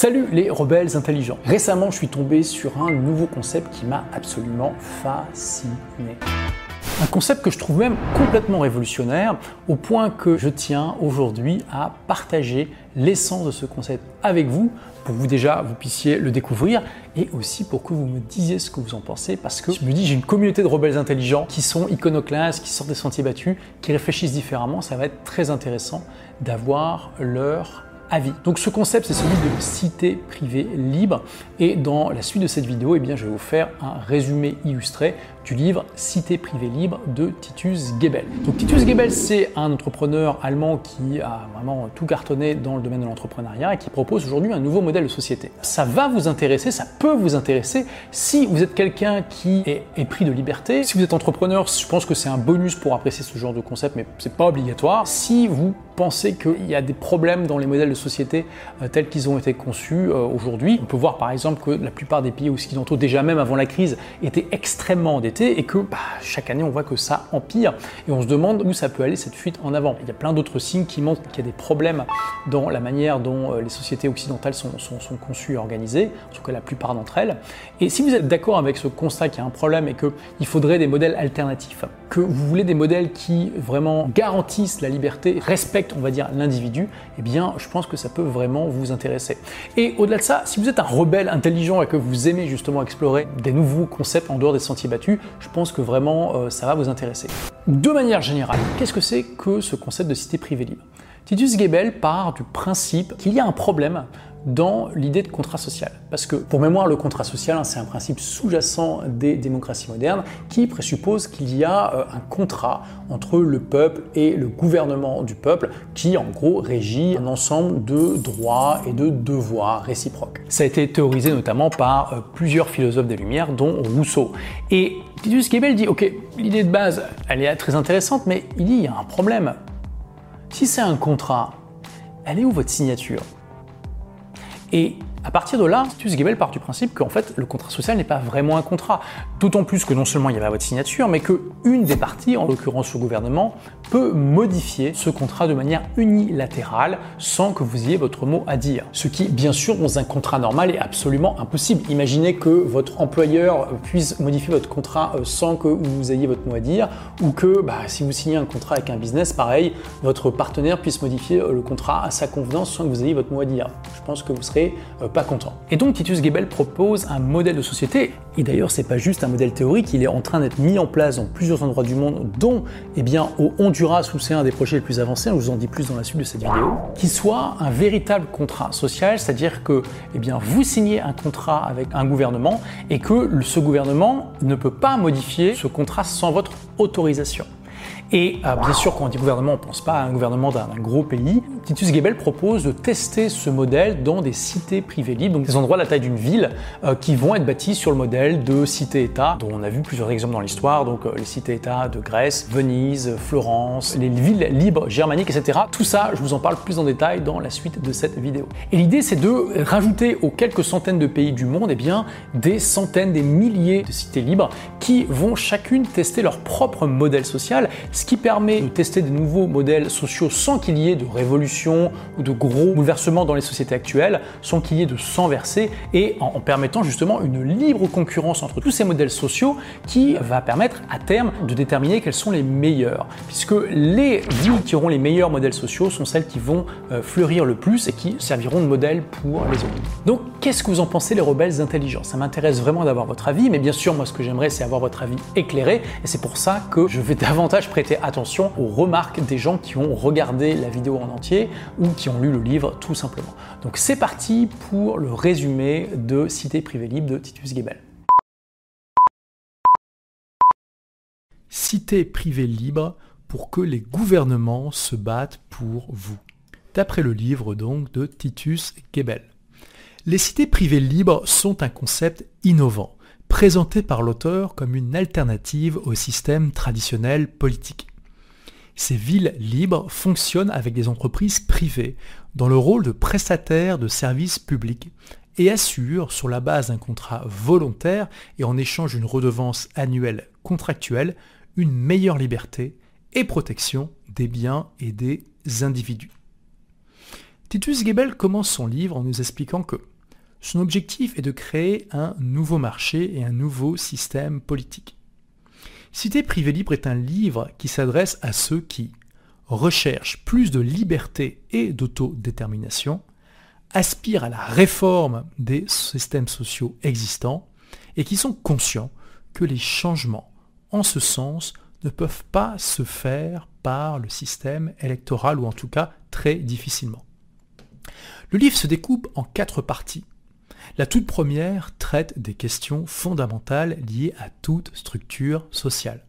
Salut les rebelles intelligents. Récemment, je suis tombé sur un nouveau concept qui m'a absolument fasciné. Un concept que je trouve même complètement révolutionnaire, au point que je tiens aujourd'hui à partager l'essence de ce concept avec vous, pour que vous déjà vous puissiez le découvrir, et aussi pour que vous me disiez ce que vous en pensez, parce que je me dis j'ai une communauté de rebelles intelligents qui sont iconoclastes, qui sortent des sentiers battus, qui réfléchissent différemment, ça va être très intéressant d'avoir leur Donc ce concept, c'est celui de cité privée libre. Et dans la suite de cette vidéo, eh bien, je vais vous faire un résumé illustré du livre Cité privée libre de Titus Gebel. Donc Titus Gebel, c'est un entrepreneur allemand qui a vraiment tout cartonné dans le domaine de l'entrepreneuriat et qui propose aujourd'hui un nouveau modèle de société. Ça va vous intéresser, ça peut vous intéresser si vous êtes quelqu'un qui est épris de liberté. Si vous êtes entrepreneur, je pense que c'est un bonus pour apprécier ce genre de concept, mais c'est pas obligatoire. Si vous pensez qu'il y a des problèmes dans les modèles de société euh, tels qu'ils ont été conçus euh, aujourd'hui. On peut voir par exemple que la plupart des pays occidentaux, déjà même avant la crise, étaient extrêmement endettés et que bah, chaque année on voit que ça empire et on se demande où ça peut aller cette fuite en avant. Il y a plein d'autres signes qui montrent qu'il y a des problèmes dans la manière dont euh, les sociétés occidentales sont, conçues et organisées, en tout cas la plupart d'entre elles. Et si vous êtes d'accord avec ce constat qu'il y a un problème et qu'il faudrait des modèles alternatifs, que vous voulez des modèles qui vraiment garantissent la liberté, respectent on va dire, l'individu, eh bien, je pense que ça peut vraiment vous intéresser. Et au-delà de ça, si vous êtes un rebelle intelligent et que vous aimez justement explorer des nouveaux concepts en dehors des sentiers battus, je pense que vraiment euh, ça va vous intéresser. De manière générale, qu'est-ce que c'est que ce concept de cité privée libre? Titus Gebel part du principe qu'il y a un problème dans l'idée de contrat social. Parce que, pour mémoire, le contrat social, hein, c'est un principe sous-jacent des démocraties modernes qui présuppose qu'il y a euh, un contrat entre le peuple et le gouvernement du peuple qui, en gros, régit un ensemble de droits et de devoirs réciproques. Ça a été théorisé notamment par euh, plusieurs philosophes des Lumières, dont Rousseau. Et Titus Gebel dit, ok, l'idée de base, elle est très intéressante, mais il dit, il y a un problème. Si c'est un contrat, elle est où votre signature? Et à partir de là, Titus Gebel part du principe qu'en fait, le contrat social n'est pas vraiment un contrat. D'autant plus que non seulement il y avait votre signature, mais qu'une des parties, en l'occurrence le gouvernement, peut modifier ce contrat de manière unilatérale sans que vous ayez votre mot à dire. Ce qui, bien sûr, dans un contrat normal est absolument impossible. Imaginez que votre employeur puisse modifier votre contrat euh, sans que vous ayez votre mot à dire, ou que bah, si vous signez un contrat avec un business, pareil, votre partenaire puisse modifier euh, le contrat à sa convenance sans que vous ayez votre mot à dire. Je pense que vous serez euh, content. Et donc Titus Gebel propose un modèle de société, et d'ailleurs c'est pas juste un modèle théorique, il est en train d'être mis en place dans plusieurs endroits du monde, dont eh bien, au Honduras où c'est un des projets les plus avancés, je vous en dis plus dans la suite de cette vidéo, qui soit un véritable contrat social, c'est-à-dire que eh vous signez un contrat avec un gouvernement et que ce gouvernement ne peut pas modifier ce contrat sans votre autorisation. Et euh, bien sûr, quand on dit gouvernement, on ne pense pas à un gouvernement d'un gros pays. Titus Gebel propose de tester ce modèle dans des cités privées libres, donc des endroits de la taille d'une ville, euh, qui vont être bâtis sur le modèle de cités-États, dont on a vu plusieurs exemples dans l'histoire, donc euh, les cités-États de Grèce, Venise, Florence, les villes libres germaniques, etc. Tout ça, je vous en parle plus en détail dans la suite de cette vidéo. Et l'idée, c'est de rajouter aux quelques centaines de pays du monde, eh bien, des centaines, des milliers de cités libres qui vont chacune tester leur propre modèle social, ce qui permet de tester des nouveaux modèles sociaux sans qu'il y ait de révolution ou de gros bouleversements dans les sociétés actuelles, sans qu'il y ait de sang versé et en, permettant justement une libre concurrence entre tous ces modèles sociaux qui va permettre à terme de déterminer quels sont les meilleurs. Puisque les villes qui auront les meilleurs modèles sociaux sont celles qui vont euh, fleurir le plus et qui serviront de modèle pour les autres. Donc qu'est-ce que vous en pensez les rebelles intelligents? Ça m'intéresse vraiment d'avoir votre avis, mais bien sûr moi ce que j'aimerais c'est avoir votre avis éclairé et c'est pour ça que je vais davantage prêter attention aux remarques des gens qui ont regardé la vidéo en entier ou qui ont lu le livre tout simplement. Donc c'est parti pour le résumé de Cité privée libre de Titus Gebel. Cité privée libre pour que les gouvernements se battent pour vous. D'après le livre donc de Titus Gebel. Les cités privées libres sont un concept innovant présenté par l'auteur comme une alternative au système traditionnel politique. Ces villes libres fonctionnent avec des entreprises privées dans le rôle de prestataires de services publics et assurent, sur la base d'un contrat volontaire et en échange d'une redevance annuelle contractuelle, une meilleure liberté et protection des biens et des individus. Titus Gebel commence son livre en nous expliquant que son objectif est de créer un nouveau marché et un nouveau système politique. Cité privée libre est un livre qui s'adresse à ceux qui recherchent plus de liberté et d'autodétermination, aspirent à la réforme des systèmes sociaux existants et qui sont conscients que les changements en ce sens ne peuvent pas se faire par le système électoral ou en tout cas très difficilement. Le livre se découpe en quatre parties. La toute première traite des questions fondamentales liées à toute structure sociale.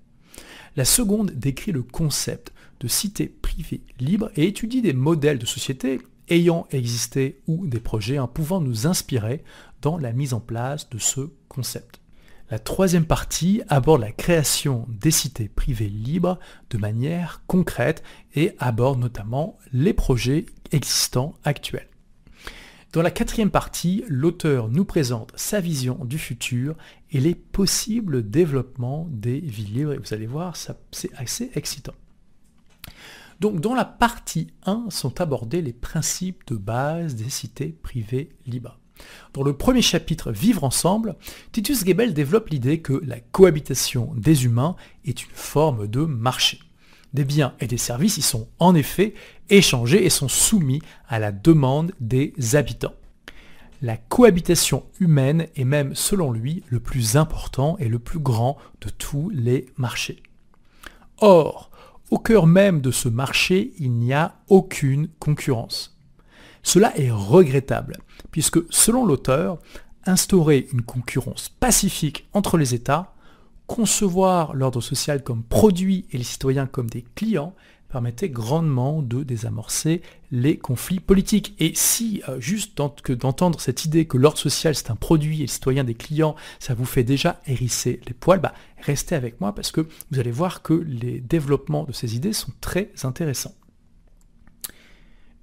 La seconde décrit le concept de cité privée libre et étudie des modèles de société ayant existé ou des projets hein, pouvant nous inspirer dans la mise en place de ce concept. La troisième partie aborde la création des cités privées libres de manière concrète et aborde notamment les projets existants actuels. Dans la quatrième partie, l'auteur nous présente sa vision du futur et les possibles développements des villes libres. Et vous allez voir, c'est assez excitant. Donc dans la partie 1 sont abordés les principes de base des cités privées libres. Dans le premier chapitre Vivre ensemble, Titus Gebel développe l'idée que la cohabitation des humains est une forme de marché. Des biens et des services y sont en effet échangés et sont soumis à la demande des habitants. La cohabitation humaine est même, selon lui, le plus important et le plus grand de tous les marchés. Or, au cœur même de ce marché, il n'y a aucune concurrence. Cela est regrettable, puisque selon l'auteur, instaurer une concurrence pacifique entre les États, concevoir l'ordre social comme produit et les citoyens comme des clients, permettait grandement de désamorcer les conflits politiques. Et si euh, juste d'entendre cette idée que l'ordre social c'est un produit et le citoyen des clients, ça vous fait déjà hérisser les poils, bah, restez avec moi parce que vous allez voir que les développements de ces idées sont très intéressants.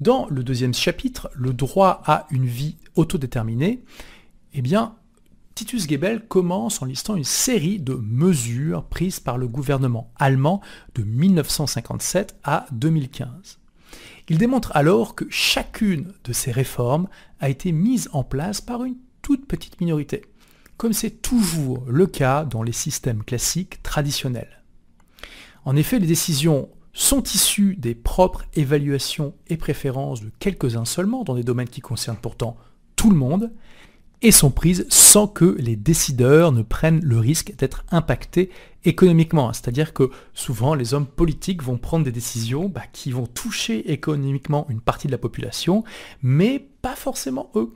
Dans le deuxième chapitre, le droit à une vie autodéterminée, eh bien, Titus Gebel commence en listant une série de mesures prises par le gouvernement allemand de 1957 à 2015. Il démontre alors que chacune de ces réformes a été mise en place par une toute petite minorité, comme c'est toujours le cas dans les systèmes classiques traditionnels. En effet, les décisions sont issues des propres évaluations et préférences de quelques-uns seulement dans des domaines qui concernent pourtant tout le monde, et sont prises sans que les décideurs ne prennent le risque d'être impactés économiquement. C'est-à-dire que souvent les hommes politiques vont prendre des décisions bah, qui vont toucher économiquement une partie de la population, mais pas forcément eux.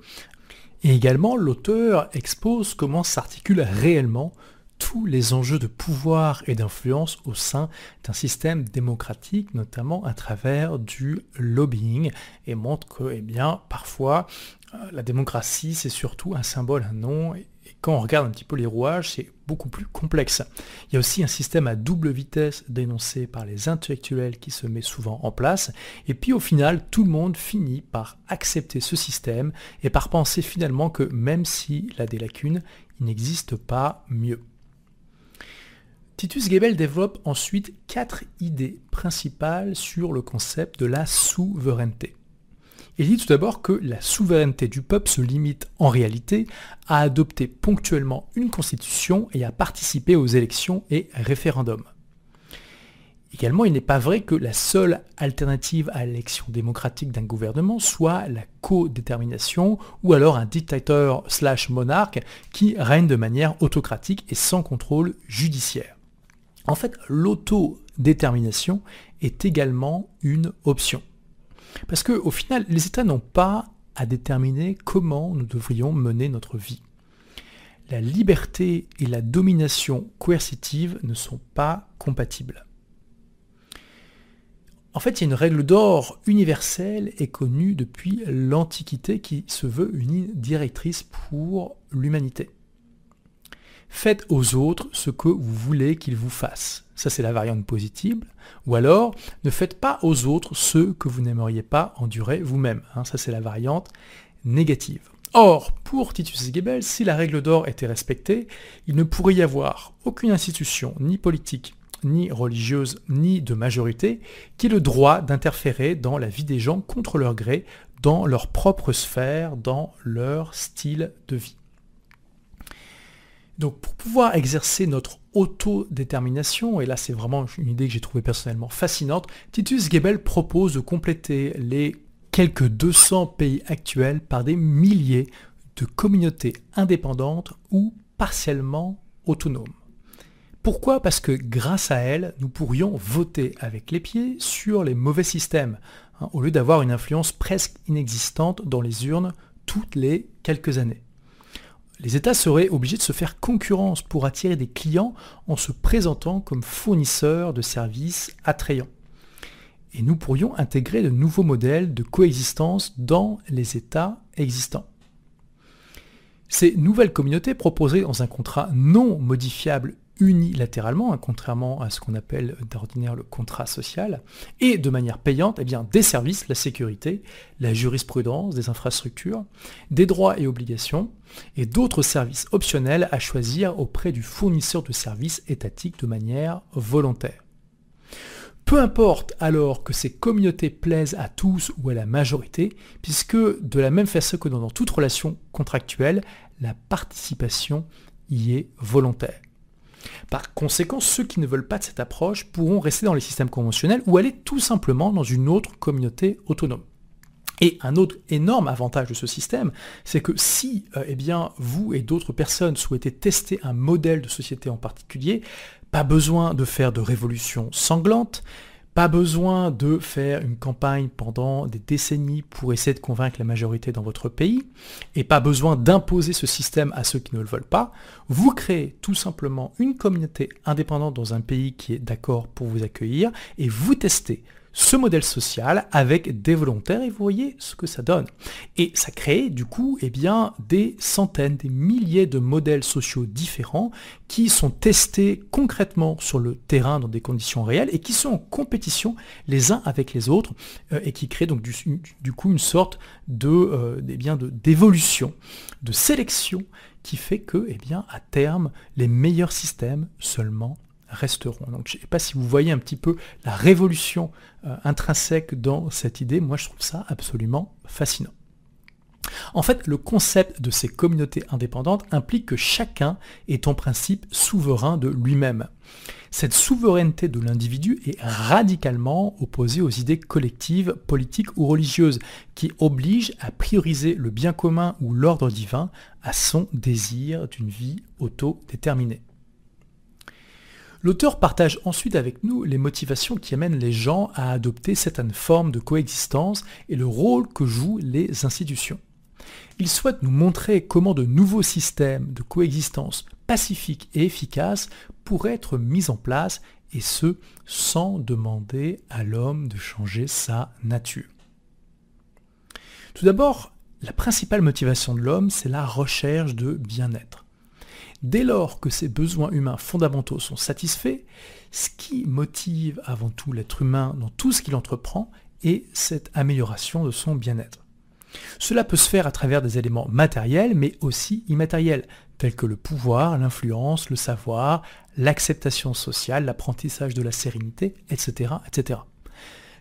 Et également, l'auteur expose comment s'articulent réellement tous les enjeux de pouvoir et d'influence au sein d'un système démocratique, notamment à travers du lobbying, et montre que, eh bien, parfois, la démocratie, c'est surtout un symbole, un nom, et quand on regarde un petit peu les rouages, c'est beaucoup plus complexe. Il y a aussi un système à double vitesse dénoncé par les intellectuels qui se met souvent en place, et puis au final, tout le monde finit par accepter ce système et par penser finalement que même s'il a des lacunes, il n'existe pas mieux. Titus Gebel développe ensuite quatre idées principales sur le concept de la souveraineté. Il dit tout d'abord que la souveraineté du peuple se limite en réalité à adopter ponctuellement une constitution et à participer aux élections et référendums. Également, il n'est pas vrai que la seule alternative à l'élection démocratique d'un gouvernement soit la codétermination ou alors un dictateur slash monarque qui règne de manière autocratique et sans contrôle judiciaire. En fait, l'autodétermination est également une option. Parce qu'au final, les États n'ont pas à déterminer comment nous devrions mener notre vie. La liberté et la domination coercitive ne sont pas compatibles. En fait, il y a une règle d'or universelle et connue depuis l'Antiquité qui se veut une directrice pour l'humanité. Faites aux autres ce que vous voulez qu'ils vous fassent. Ça, c'est la variante positive. Ou alors, ne faites pas aux autres ce que vous n'aimeriez pas endurer vous-même. Hein. ça, c'est la variante négative. Or, pour Titus Gebel, si la règle d'or était respectée, il ne pourrait y avoir aucune institution, ni politique, ni religieuse, ni de majorité, qui est le droit d'interférer dans la vie des gens contre leur gré, dans leur propre sphère, dans leur style de vie. Donc pour pouvoir exercer notre autodétermination, et là c'est vraiment une idée que j'ai trouvée personnellement fascinante, Titus Gebel propose de compléter les quelques 200 pays actuels par des milliers de communautés indépendantes ou partiellement autonomes. Pourquoi? Parce que grâce à elles, nous pourrions voter avec les pieds sur les mauvais systèmes, hein, au lieu d'avoir une influence presque inexistante dans les urnes toutes les quelques années les États seraient obligés de se faire concurrence pour attirer des clients en se présentant comme fournisseurs de services attrayants. Et nous pourrions intégrer de nouveaux modèles de coexistence dans les États existants. Ces nouvelles communautés proposées dans un contrat non modifiable unilatéralement, hein, contrairement à ce qu'on appelle d'ordinaire le contrat social, et de manière payante eh bien, des services, la sécurité, la jurisprudence, des infrastructures, des droits et obligations, et d'autres services optionnels à choisir auprès du fournisseur de services étatiques de manière volontaire. Peu importe alors que ces communautés plaisent à tous ou à la majorité, puisque de la même façon que dans toute relation contractuelle, la participation y est volontaire. Par conséquent, ceux qui ne veulent pas de cette approche pourront rester dans les systèmes conventionnels ou aller tout simplement dans une autre communauté autonome. Et un autre énorme avantage de ce système, c'est que si euh, eh vous et d'autres personnes souhaitez tester un modèle de société en particulier, pas besoin de faire de révolution sanglante, pas besoin de faire une campagne pendant des décennies pour essayer de convaincre la majorité dans votre pays, et pas besoin d'imposer ce système à ceux qui ne le veulent pas. Vous créez tout simplement une communauté indépendante dans un pays qui est d'accord pour vous accueillir, et vous testez ce modèle social avec des volontaires et vous voyez ce que ça donne. Et ça crée du coup eh bien, des centaines, des milliers de modèles sociaux différents qui sont testés concrètement sur le terrain dans des conditions réelles et qui sont en compétition les uns avec les autres euh, et qui créent donc du, coup une sorte de, euh, eh bien, d'évolution, de sélection qui fait que eh bien, à terme les meilleurs systèmes seulement resteront. Donc je ne sais pas si vous voyez un petit peu la révolution euh, intrinsèque dans cette idée, moi je trouve ça absolument fascinant. En fait, le concept de ces communautés indépendantes implique que chacun est en principe souverain de lui-même. Cette souveraineté de l'individu est radicalement opposée aux idées collectives, politiques ou religieuses, qui obligent à prioriser le bien commun ou l'ordre divin à son désir d'une vie autodéterminée. L'auteur partage ensuite avec nous les motivations qui amènent les gens à adopter certaines formes de coexistence et le rôle que jouent les institutions. Il souhaite nous montrer comment de nouveaux systèmes de coexistence pacifiques et efficaces pourraient être mis en place et ce sans demander à l'homme de changer sa nature. Tout d'abord, la principale motivation de l'homme, c'est la recherche de bien-être. Dès lors que ces besoins humains fondamentaux sont satisfaits, ce qui motive avant tout l'être humain dans tout ce qu'il entreprend est cette amélioration de son bien-être. Cela peut se faire à travers des éléments matériels mais aussi immatériels, tels que le pouvoir, l'influence, le savoir, l'acceptation sociale, l'apprentissage de la sérénité, etc. etc.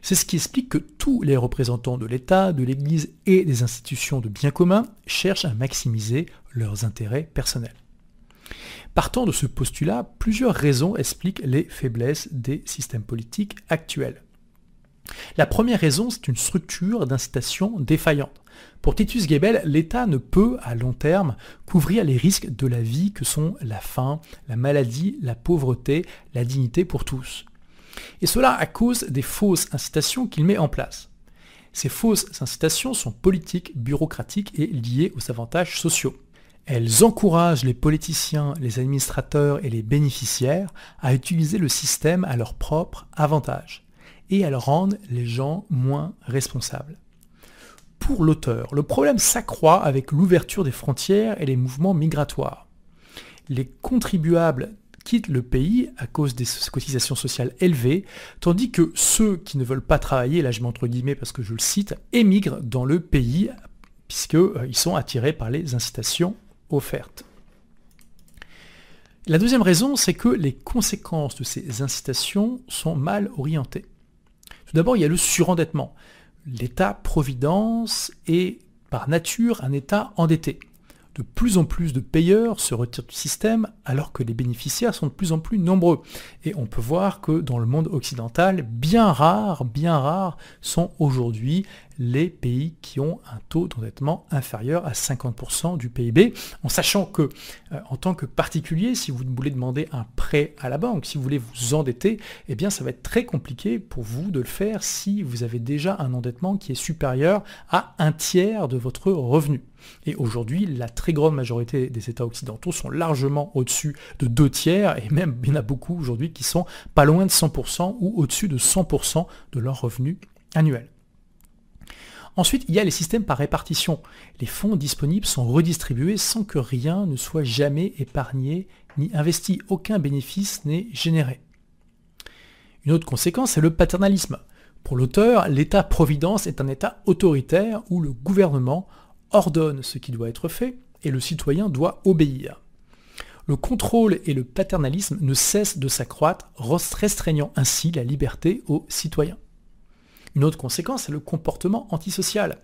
C'est ce qui explique que tous les représentants de l'État, de l'Église et des institutions de bien commun cherchent à maximiser leurs intérêts personnels. Partant de ce postulat, plusieurs raisons expliquent les faiblesses des systèmes politiques actuels. La première raison, c'est une structure d'incitation défaillante. Pour Titus Gebel, l'État ne peut, à long terme, couvrir les risques de la vie que sont la faim, la maladie, la pauvreté, la dignité pour tous. Et cela à cause des fausses incitations qu'il met en place. Ces fausses incitations sont politiques, bureaucratiques et liées aux avantages sociaux. Elles encouragent les politiciens, les administrateurs et les bénéficiaires à utiliser le système à leur propre avantage et elles rendent les gens moins responsables. Pour l'auteur, le problème s'accroît avec l'ouverture des frontières et les mouvements migratoires. Les contribuables quittent le pays à cause des cotisations sociales élevées, tandis que ceux qui ne veulent pas travailler, là je mets entre guillemets parce que je le cite, émigrent dans le pays puisqu'ils sont attirés par les incitations La deuxième raison, c'est que les conséquences de ces incitations sont mal orientées. Tout d'abord, il y a le surendettement. L'État-providence est par nature un État endetté de plus en plus de payeurs se retirent du système alors que les bénéficiaires sont de plus en plus nombreux. Et on peut voir que dans le monde occidental, bien rares, bien rares sont aujourd'hui les pays qui ont un taux d'endettement inférieur à 50% du PIB, en sachant que euh, en tant que particulier, si vous voulez demander un prêt à la banque, si vous voulez vous endetter, eh bien ça va être très compliqué pour vous de le faire si vous avez déjà un endettement qui est supérieur à un tiers de votre revenu. Et aujourd'hui, la très grande majorité des États occidentaux sont largement au-dessus de deux tiers, et même il y en a beaucoup aujourd'hui qui sont pas loin de 100% ou au-dessus de 100% de leur revenu annuel. Ensuite, il y a les systèmes par répartition. Les fonds disponibles sont redistribués sans que rien ne soit jamais épargné ni investi. Aucun bénéfice n'est généré. Une autre conséquence, c'est le paternalisme. Pour l'auteur, l'État-providence est un État autoritaire où le gouvernement ordonne ce qui doit être fait et le citoyen doit obéir. Le contrôle et le paternalisme ne cessent de s'accroître, restreignant ainsi la liberté aux citoyens. Une autre conséquence est le comportement antisocial.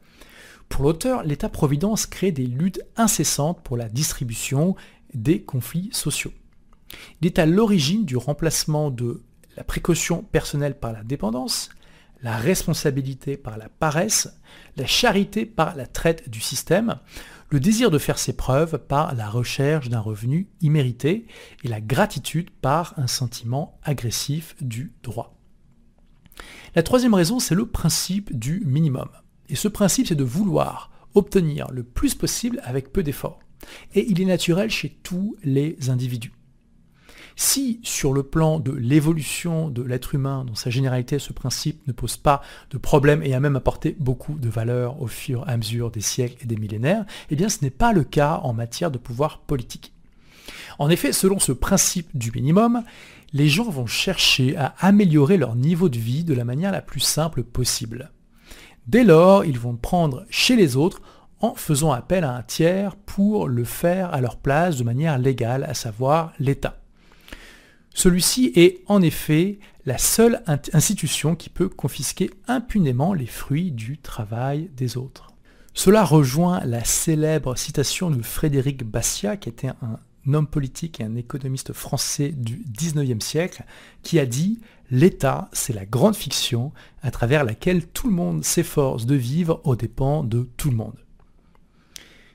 Pour l'auteur, l'État-providence crée des luttes incessantes pour la distribution des conflits sociaux. Il est à l'origine du remplacement de la précaution personnelle par la dépendance, la responsabilité par la paresse, la charité par la traite du système, le désir de faire ses preuves par la recherche d'un revenu immérité et la gratitude par un sentiment agressif du droit. La troisième raison, c'est le principe du minimum. Et ce principe, c'est de vouloir obtenir le plus possible avec peu d'efforts. Et il est naturel chez tous les individus. Si sur le plan de l'évolution de l'être humain, dans sa généralité, ce principe ne pose pas de problème et a même apporté beaucoup de valeur au fur et à mesure des siècles et des millénaires, eh bien ce n'est pas le cas en matière de pouvoir politique. En effet, selon ce principe du minimum, les gens vont chercher à améliorer leur niveau de vie de la manière la plus simple possible. Dès lors, ils vont prendre chez les autres en faisant appel à un tiers pour le faire à leur place de manière légale, à savoir l'État. Celui-ci est en effet la seule institution qui peut confisquer impunément les fruits du travail des autres. Cela rejoint la célèbre citation de Frédéric Bastiat, qui était un homme politique et un économiste français du 19e siècle, qui a dit L'État, c'est la grande fiction à travers laquelle tout le monde s'efforce de vivre aux dépens de tout le monde.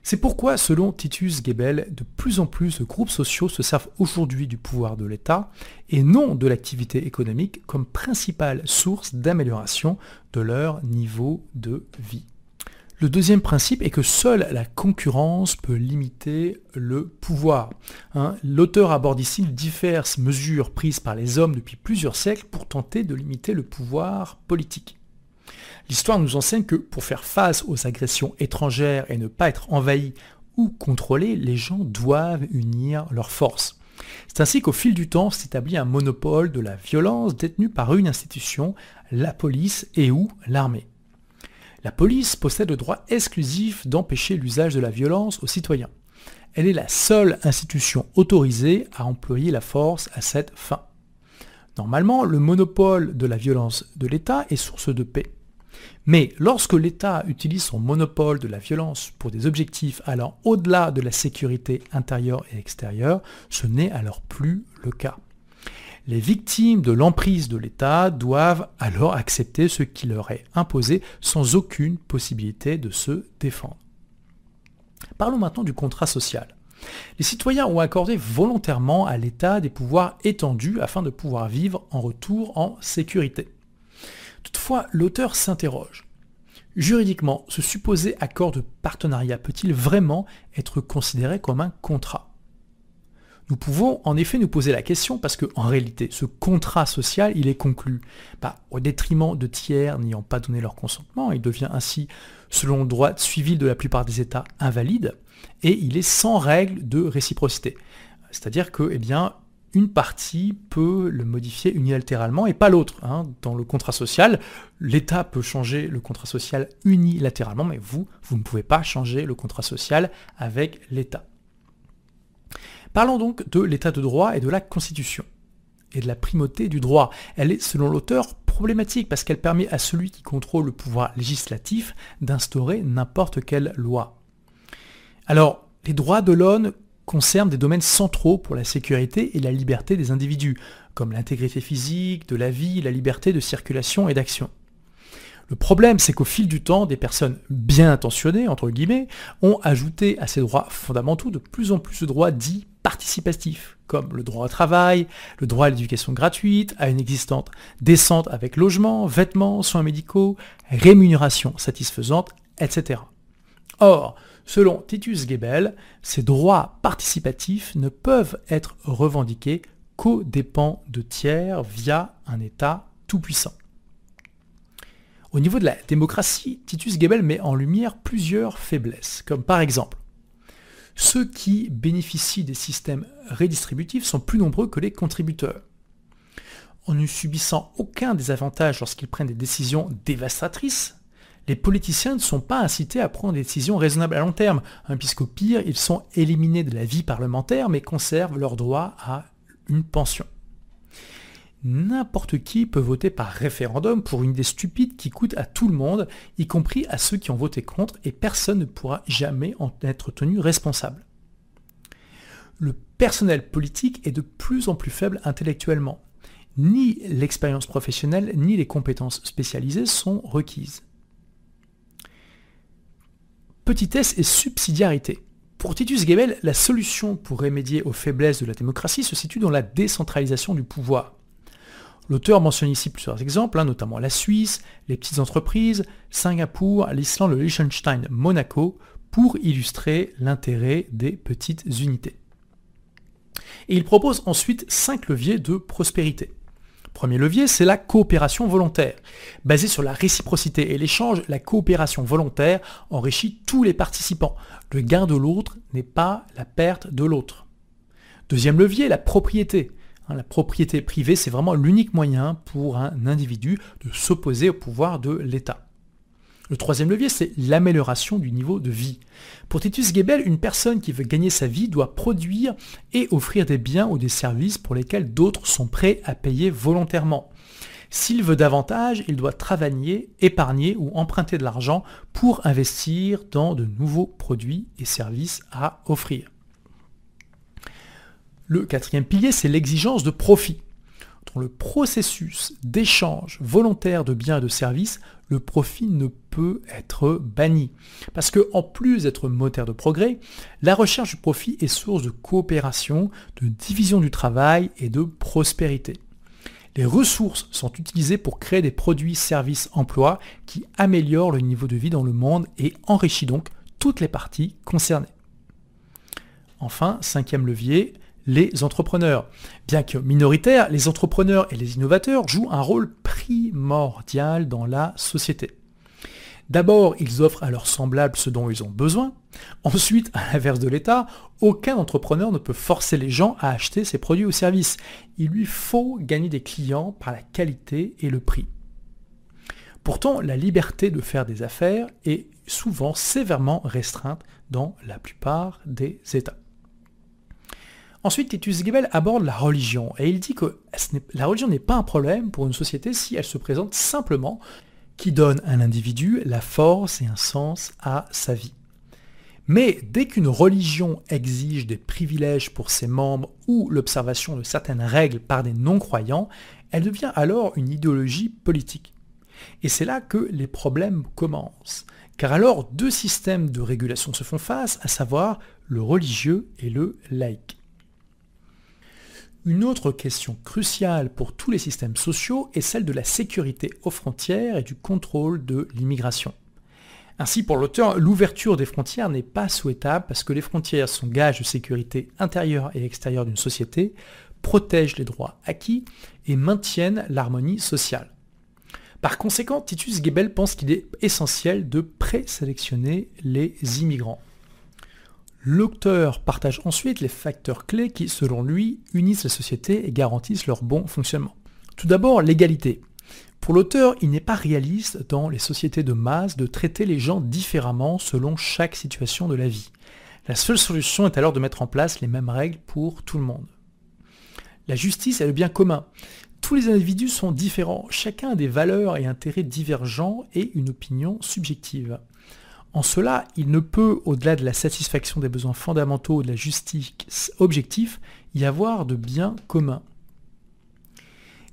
C'est pourquoi, selon Titus Gebel, de plus en plus de groupes sociaux se servent aujourd'hui du pouvoir de l'État et non de l'activité économique comme principale source d'amélioration de leur niveau de vie. Le deuxième principe est que seule la concurrence peut limiter le pouvoir. Hein. L'auteur aborde ici diverses mesures prises par les hommes depuis plusieurs siècles pour tenter de limiter le pouvoir politique. L'histoire nous enseigne que pour faire face aux agressions étrangères et ne pas être envahis ou contrôlés, les gens doivent unir leurs forces. C'est ainsi qu'au fil du temps s'établit un monopole de la violence détenu par une institution, la police et ou l'armée. La police possède le droit exclusif d'empêcher l'usage de la violence aux citoyens. Elle est la seule institution autorisée à employer la force à cette fin. Normalement, le monopole de la violence de l'État est source de paix. Mais lorsque l'État utilise son monopole de la violence pour des objectifs allant au-delà de la sécurité intérieure et extérieure, ce n'est alors plus le cas. Les victimes de l'emprise de l'État doivent alors accepter ce qui leur est imposé sans aucune possibilité de se défendre. Parlons maintenant du contrat social. Les citoyens ont accordé volontairement à l'État des pouvoirs étendus afin de pouvoir vivre en retour en sécurité. Toutefois, l'auteur s'interroge. Juridiquement, ce supposé accord de partenariat peut-il vraiment être considéré comme un contrat? Nous pouvons en effet nous poser la question parce qu'en réalité, ce contrat social, il est conclu au détriment de tiers n'ayant pas donné leur consentement. Il devient ainsi, selon le droit civil de la plupart des États, invalide et il est sans règle de réciprocité. C'est-à-dire que, eh une partie peut le modifier unilatéralement et pas l'autre. Hein. Dans le contrat social, l'État peut changer le contrat social unilatéralement, mais vous, vous ne pouvez pas changer le contrat social avec l'État. Parlons donc de l'état de droit et de la Constitution et de la primauté du droit. Elle est, selon l'auteur, problématique parce qu'elle permet à celui qui contrôle le pouvoir législatif d'instaurer n'importe quelle loi. Alors, les droits de l'homme concernent des domaines centraux pour la sécurité et la liberté des individus, comme l'intégrité physique, de la vie, la liberté de circulation et d'action. Le problème, c'est qu'au fil du temps, des personnes bien intentionnées, entre guillemets, ont ajouté à ces droits fondamentaux de plus en plus de droits dits participatifs, comme le droit au travail, le droit à l'éducation gratuite, à une existence décente avec logement, vêtements, soins médicaux, rémunération satisfaisante, etc. Or, selon Titus Gebel, ces droits participatifs ne peuvent être revendiqués qu'aux dépens de tiers via un État tout-puissant. Au niveau de la démocratie, Titus Gebel met en lumière plusieurs faiblesses, comme par exemple, ceux qui bénéficient des systèmes redistributifs sont plus nombreux que les contributeurs. En ne subissant aucun désavantage lorsqu'ils prennent des décisions dévastatrices, les politiciens ne sont pas incités à prendre des décisions raisonnables à long terme, hein, puisqu'au pire, ils sont éliminés de la vie parlementaire mais conservent leur droit à une pension n'importe qui peut voter par référendum pour une idée stupide qui coûte à tout le monde, y compris à ceux qui ont voté contre, et personne ne pourra jamais en être tenu responsable. Le personnel politique est de plus en plus faible intellectuellement. Ni l'expérience professionnelle, ni les compétences spécialisées sont requises. Petitesse et subsidiarité. Pour Titus Gebel, la solution pour remédier aux faiblesses de la démocratie se situe dans la décentralisation du pouvoir. L'auteur mentionne ici plusieurs exemples, hein, notamment la Suisse, les petites entreprises, Singapour, l'Islande, le Liechtenstein, Monaco, pour illustrer l'intérêt des petites unités. Il propose ensuite cinq leviers de prospérité. Premier levier, c'est la coopération volontaire. Basée sur la réciprocité et l'échange, la coopération volontaire enrichit tous les participants. Le gain de l'autre n'est pas la perte de l'autre. Deuxième levier, la propriété. Hein, la propriété privée, c'est vraiment l'unique moyen pour un individu de s'opposer au pouvoir de l'État. Le troisième levier, c'est l'amélioration du niveau de vie. Pour Titus Gebel, une personne qui veut gagner sa vie doit produire et offrir des biens ou des services pour lesquels d'autres sont prêts à payer volontairement. S'il veut davantage, il doit travailler, épargner ou emprunter de l'argent pour investir dans de nouveaux produits et services à offrir. Le quatrième pilier, c'est l'exigence de profit. Dans le processus d'échange volontaire de biens et de services, le profit ne peut être banni. Parce que, en plus d'être moteur de progrès, la recherche du profit est source de coopération, de division du travail et de prospérité. Les ressources sont utilisées pour créer des produits, services, emplois qui améliorent le niveau de vie dans le monde et enrichissent donc toutes les parties concernées. Enfin, cinquième levier, les entrepreneurs. Bien que minoritaires, les entrepreneurs et les innovateurs jouent un rôle primordial dans la société. D'abord, ils offrent à leurs semblables ce dont ils ont besoin. Ensuite, à l'inverse de l'État, aucun entrepreneur ne peut forcer les gens à acheter ses produits ou services. Il lui faut gagner des clients par la qualité et le prix. Pourtant, la liberté de faire des affaires est souvent sévèrement restreinte dans la plupart des États. Ensuite, Titus Gebel aborde la religion et il dit que la religion n'est pas un problème pour une société si elle se présente simplement qui donne à l'individu la force et un sens à sa vie. Mais dès qu'une religion exige des privilèges pour ses membres ou l'observation de certaines règles par des non-croyants, elle devient alors une idéologie politique. Et c'est là que les problèmes commencent. Car alors deux systèmes de régulation se font face, à savoir le religieux et le laïque. Une autre question cruciale pour tous les systèmes sociaux est celle de la sécurité aux frontières et du contrôle de l'immigration. Ainsi, pour l'auteur, l'ouverture des frontières n'est pas souhaitable parce que les frontières sont gages de sécurité intérieure et extérieure d'une société, protègent les droits acquis et maintiennent l'harmonie sociale. Par conséquent, Titus Gebel pense qu'il est essentiel de présélectionner les immigrants. L'auteur partage ensuite les facteurs clés qui, selon lui, unissent la société et garantissent leur bon fonctionnement. Tout d'abord, l'égalité. Pour l'auteur, il n'est pas réaliste dans les sociétés de masse de traiter les gens différemment selon chaque situation de la vie. La seule solution est alors de mettre en place les mêmes règles pour tout le monde. La justice est le bien commun. Tous les individus sont différents, chacun a des valeurs et intérêts divergents et une opinion subjective. En cela, il ne peut, au-delà de la satisfaction des besoins fondamentaux de la justice objective, y avoir de bien commun.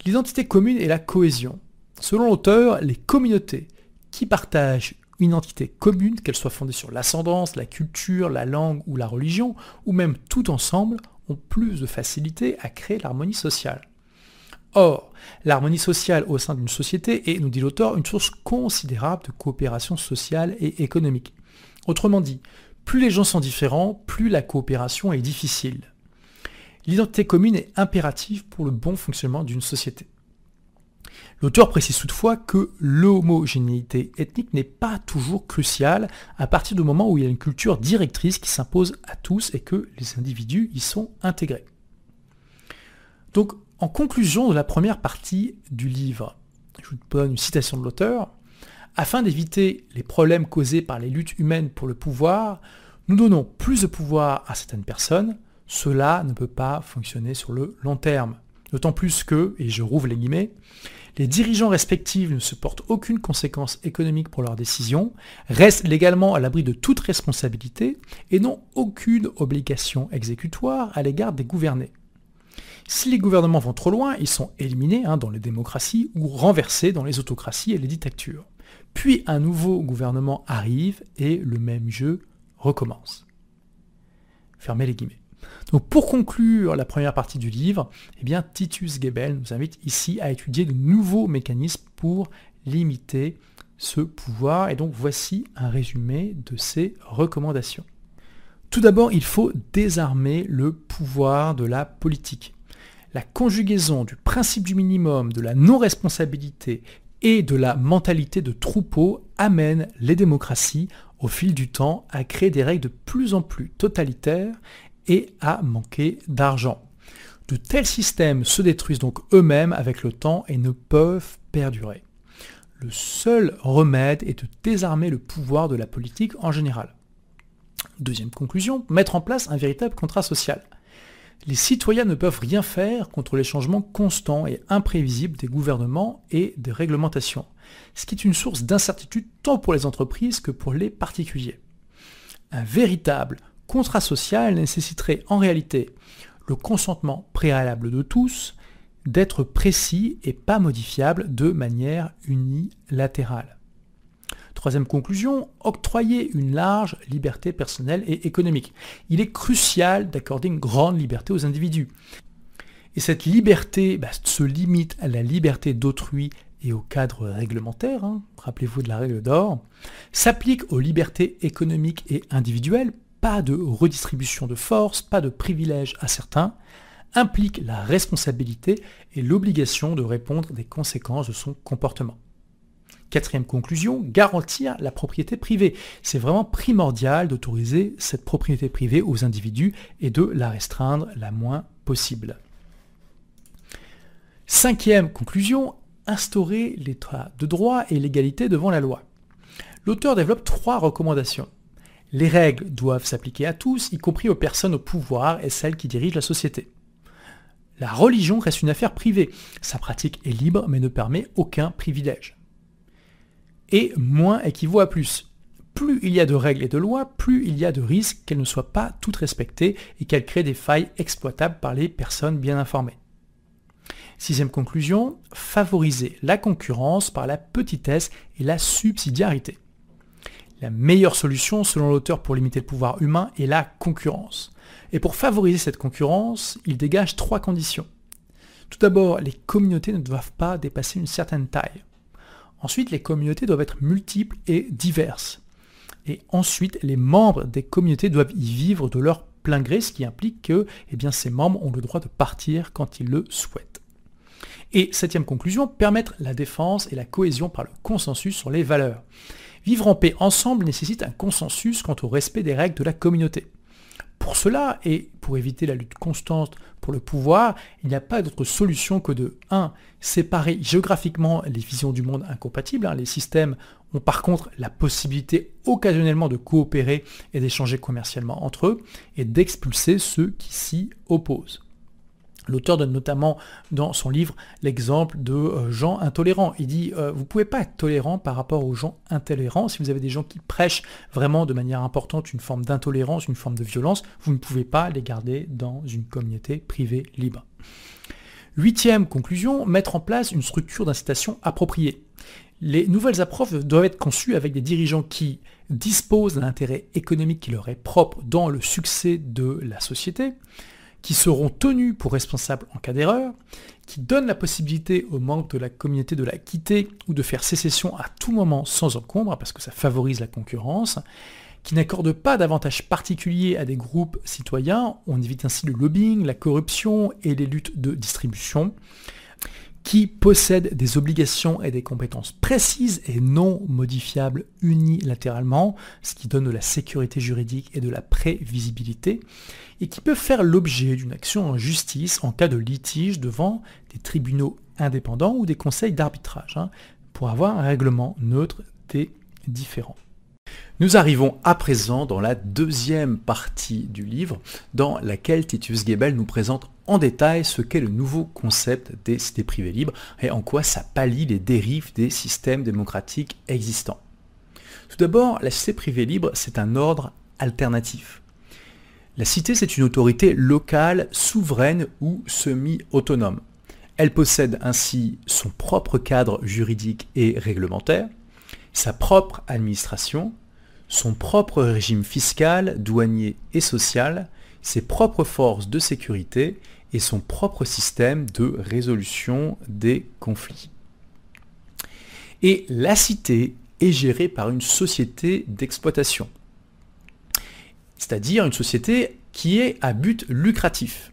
L'identité commune est la cohésion. Selon l'auteur, les communautés qui partagent une identité commune, qu'elle soit fondée sur l'ascendance, la culture, la langue ou la religion, ou même tout ensemble, ont plus de facilité à créer l'harmonie sociale. Or, l'harmonie sociale au sein d'une société est, nous dit l'auteur, une source considérable de coopération sociale et économique. Autrement dit, plus les gens sont différents, plus la coopération est difficile. L'identité commune est impérative pour le bon fonctionnement d'une société. L'auteur précise toutefois que l'homogénéité ethnique n'est pas toujours cruciale à partir du moment où il y a une culture directrice qui s'impose à tous et que les individus y sont intégrés. Donc, en conclusion de la première partie du livre, je vous donne une citation de l'auteur. Afin d'éviter les problèmes causés par les luttes humaines pour le pouvoir, nous donnons plus de pouvoir à certaines personnes. Cela ne peut pas fonctionner sur le long terme. D'autant plus que, et je rouvre les guillemets, les dirigeants respectifs ne supportent aucune conséquence économique pour leurs décisions, restent légalement à l'abri de toute responsabilité et n'ont aucune obligation exécutoire à l'égard des gouvernés. Si les gouvernements vont trop loin, ils sont éliminés hein, dans les démocraties ou renversés dans les autocraties et les dictatures. Puis un nouveau gouvernement arrive et le même jeu recommence. Fermez les guillemets. Donc pour conclure la première partie du livre, eh bien, Titus Gebel nous invite ici à étudier de nouveaux mécanismes pour limiter ce pouvoir. Et donc voici un résumé de ses recommandations. Tout d'abord, il faut désarmer le pouvoir de la politique. La conjugaison du principe du minimum, de la non-responsabilité et de la mentalité de troupeau amène les démocraties au fil du temps à créer des règles de plus en plus totalitaires et à manquer d'argent. De tels systèmes se détruisent donc eux-mêmes avec le temps et ne peuvent perdurer. Le seul remède est de désarmer le pouvoir de la politique en général. Deuxième conclusion, mettre en place un véritable contrat social. Les citoyens ne peuvent rien faire contre les changements constants et imprévisibles des gouvernements et des réglementations, ce qui est une source d'incertitude tant pour les entreprises que pour les particuliers. Un véritable contrat social nécessiterait en réalité le consentement préalable de tous, d'être précis et pas modifiable de manière unilatérale. Troisième conclusion, octroyer une large liberté personnelle et économique. Il est crucial d'accorder une grande liberté aux individus. Et cette liberté bah, se limite à la liberté d'autrui et au cadre réglementaire, hein, rappelez-vous de la règle d'or, s'applique aux libertés économiques et individuelles, pas de redistribution de force, pas de privilèges à certains, implique la responsabilité et l'obligation de répondre des conséquences de son comportement. Quatrième conclusion, garantir la propriété privée. C'est vraiment primordial d'autoriser cette propriété privée aux individus et de la restreindre la moins possible. Cinquième conclusion, instaurer l'état de droit et l'égalité devant la loi. L'auteur développe trois recommandations. Les règles doivent s'appliquer à tous, y compris aux personnes au pouvoir et celles qui dirigent la société. La religion reste une affaire privée. Sa pratique est libre mais ne permet aucun privilège. Et moins équivaut à plus. Plus il y a de règles et de lois, plus il y a de risques qu'elles ne soient pas toutes respectées et qu'elles créent des failles exploitables par les personnes bien informées. Sixième conclusion, favoriser la concurrence par la petitesse et la subsidiarité. La meilleure solution, selon l'auteur, pour limiter le pouvoir humain est la concurrence. Et pour favoriser cette concurrence, il dégage trois conditions. Tout d'abord, les communautés ne doivent pas dépasser une certaine taille. Ensuite, les communautés doivent être multiples et diverses. Et ensuite, les membres des communautés doivent y vivre de leur plein gré, ce qui implique que eh ces membres ont le droit de partir quand ils le souhaitent. Et septième conclusion, permettre la défense et la cohésion par le consensus sur les valeurs. Vivre en paix ensemble nécessite un consensus quant au respect des règles de la communauté. Pour cela, et pour éviter la lutte constante pour le pouvoir, il n'y a pas d'autre solution que de 1. séparer géographiquement les visions du monde incompatibles. Hein. Les systèmes ont par contre la possibilité occasionnellement de coopérer et d'échanger commercialement entre eux et d'expulser ceux qui s'y opposent. L'auteur donne notamment dans son livre l'exemple de euh, gens intolérants. Il dit euh, vous ne pouvez pas être tolérant par rapport aux gens intolérants. Si vous avez des gens qui prêchent vraiment de manière importante une forme d'intolérance, une forme de violence, vous ne pouvez pas les garder dans une communauté privée libre. Huitième conclusion, mettre en place une structure d'incitation appropriée. Les nouvelles approches doivent être conçues avec des dirigeants qui disposent d'un intérêt économique qui leur est propre dans le succès de la société, qui seront tenus pour responsables en cas d'erreur, qui donnent la possibilité aux membres de la communauté de la quitter ou de faire sécession à tout moment sans encombre, parce que ça favorise la concurrence, qui n'accordent pas d'avantages particuliers à des groupes citoyens, on évite ainsi le lobbying, la corruption et les luttes de distribution, qui possèdent des obligations et des compétences précises et non modifiables unilatéralement, ce qui donne de la sécurité juridique et de la prévisibilité, et qui peuvent faire l'objet d'une action en justice en cas de litige devant des tribunaux indépendants ou des conseils d'arbitrage, hein, pour avoir un règlement neutre des différends. Nous arrivons à présent dans la deuxième partie du livre, dans laquelle Titus Gebel nous présente en détail ce qu'est le nouveau concept des cités privées libres et en quoi ça pallie les dérives des systèmes démocratiques existants. Tout d'abord, la cité privée libre, c'est un ordre alternatif. La cité, c'est une autorité locale, souveraine ou semi-autonome. Elle possède ainsi son propre cadre juridique et réglementaire, sa propre administration, son propre régime fiscal, douanier et social, ses propres forces de sécurité et son propre système de résolution des conflits. Et la cité est gérée par une société d'exploitation, c'est-à-dire une société qui est à but lucratif.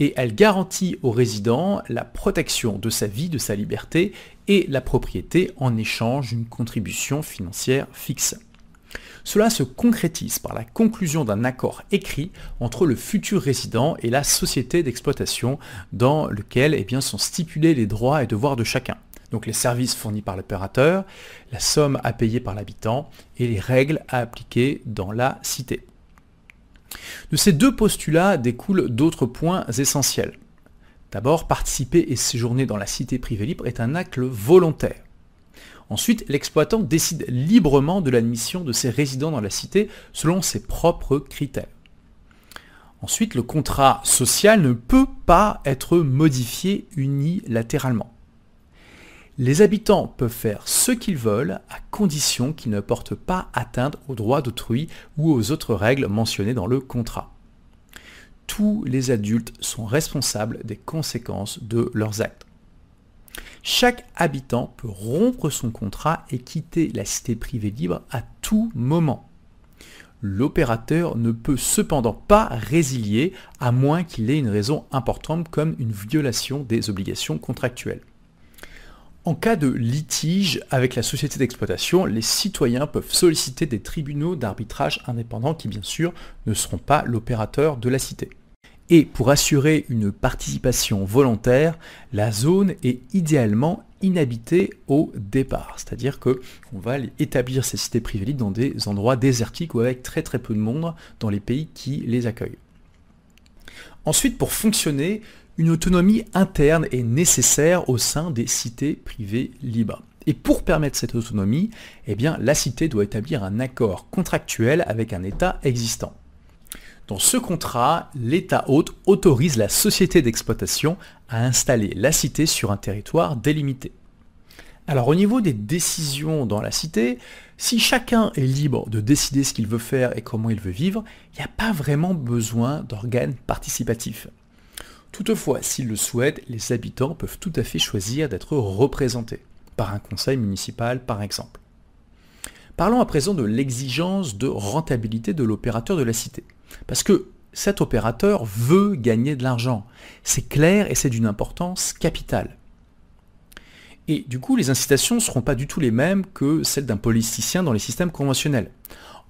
Et elle garantit aux résidents la protection de sa vie, de sa liberté et la propriété en échange d'une contribution financière fixe. Cela se concrétise par la conclusion d'un accord écrit entre le futur résident et la société d'exploitation dans lequel eh bien, sont stipulés les droits et devoirs de chacun. Donc les services fournis par l'opérateur, la somme à payer par l'habitant et les règles à appliquer dans la cité. De ces deux postulats découlent d'autres points essentiels. D'abord, participer et séjourner dans la cité privée libre est un acte volontaire. Ensuite, l'exploitant décide librement de l'admission de ses résidents dans la cité selon ses propres critères. Ensuite, le contrat social ne peut pas être modifié unilatéralement. Les habitants peuvent faire ce qu'ils veulent à condition qu'ils ne portent pas atteinte aux droits d'autrui ou aux autres règles mentionnées dans le contrat. Tous les adultes sont responsables des conséquences de leurs actes. Chaque habitant peut rompre son contrat et quitter la cité privée libre à tout moment. L'opérateur ne peut cependant pas résilier à moins qu'il ait une raison importante comme une violation des obligations contractuelles. En cas de litige avec la société d'exploitation, les citoyens peuvent solliciter des tribunaux d'arbitrage indépendants qui bien sûr ne seront pas l'opérateur de la cité. Et pour assurer une participation volontaire, la zone est idéalement inhabitée au départ. C'est-à-dire qu'on va établir ces cités privées dans des endroits désertiques ou avec très très peu de monde dans les pays qui les accueillent. Ensuite, pour fonctionner, une autonomie interne est nécessaire au sein des cités privées libres. Et pour permettre cette autonomie, eh bien, la cité doit établir un accord contractuel avec un État existant. Dans ce contrat, l'État hôte autorise la société d'exploitation à installer la cité sur un territoire délimité. Alors au niveau des décisions dans la cité, si chacun est libre de décider ce qu'il veut faire et comment il veut vivre, il n'y a pas vraiment besoin d'organes participatifs. Toutefois, s'ils le souhaitent, les habitants peuvent tout à fait choisir d'être représentés, par un conseil municipal par exemple. Parlons à présent de l'exigence de rentabilité de l'opérateur de la cité. Parce que cet opérateur veut gagner de l'argent. C'est clair et c'est d'une importance capitale. Et du coup, les incitations ne seront pas du tout les mêmes que celles d'un politicien dans les systèmes conventionnels.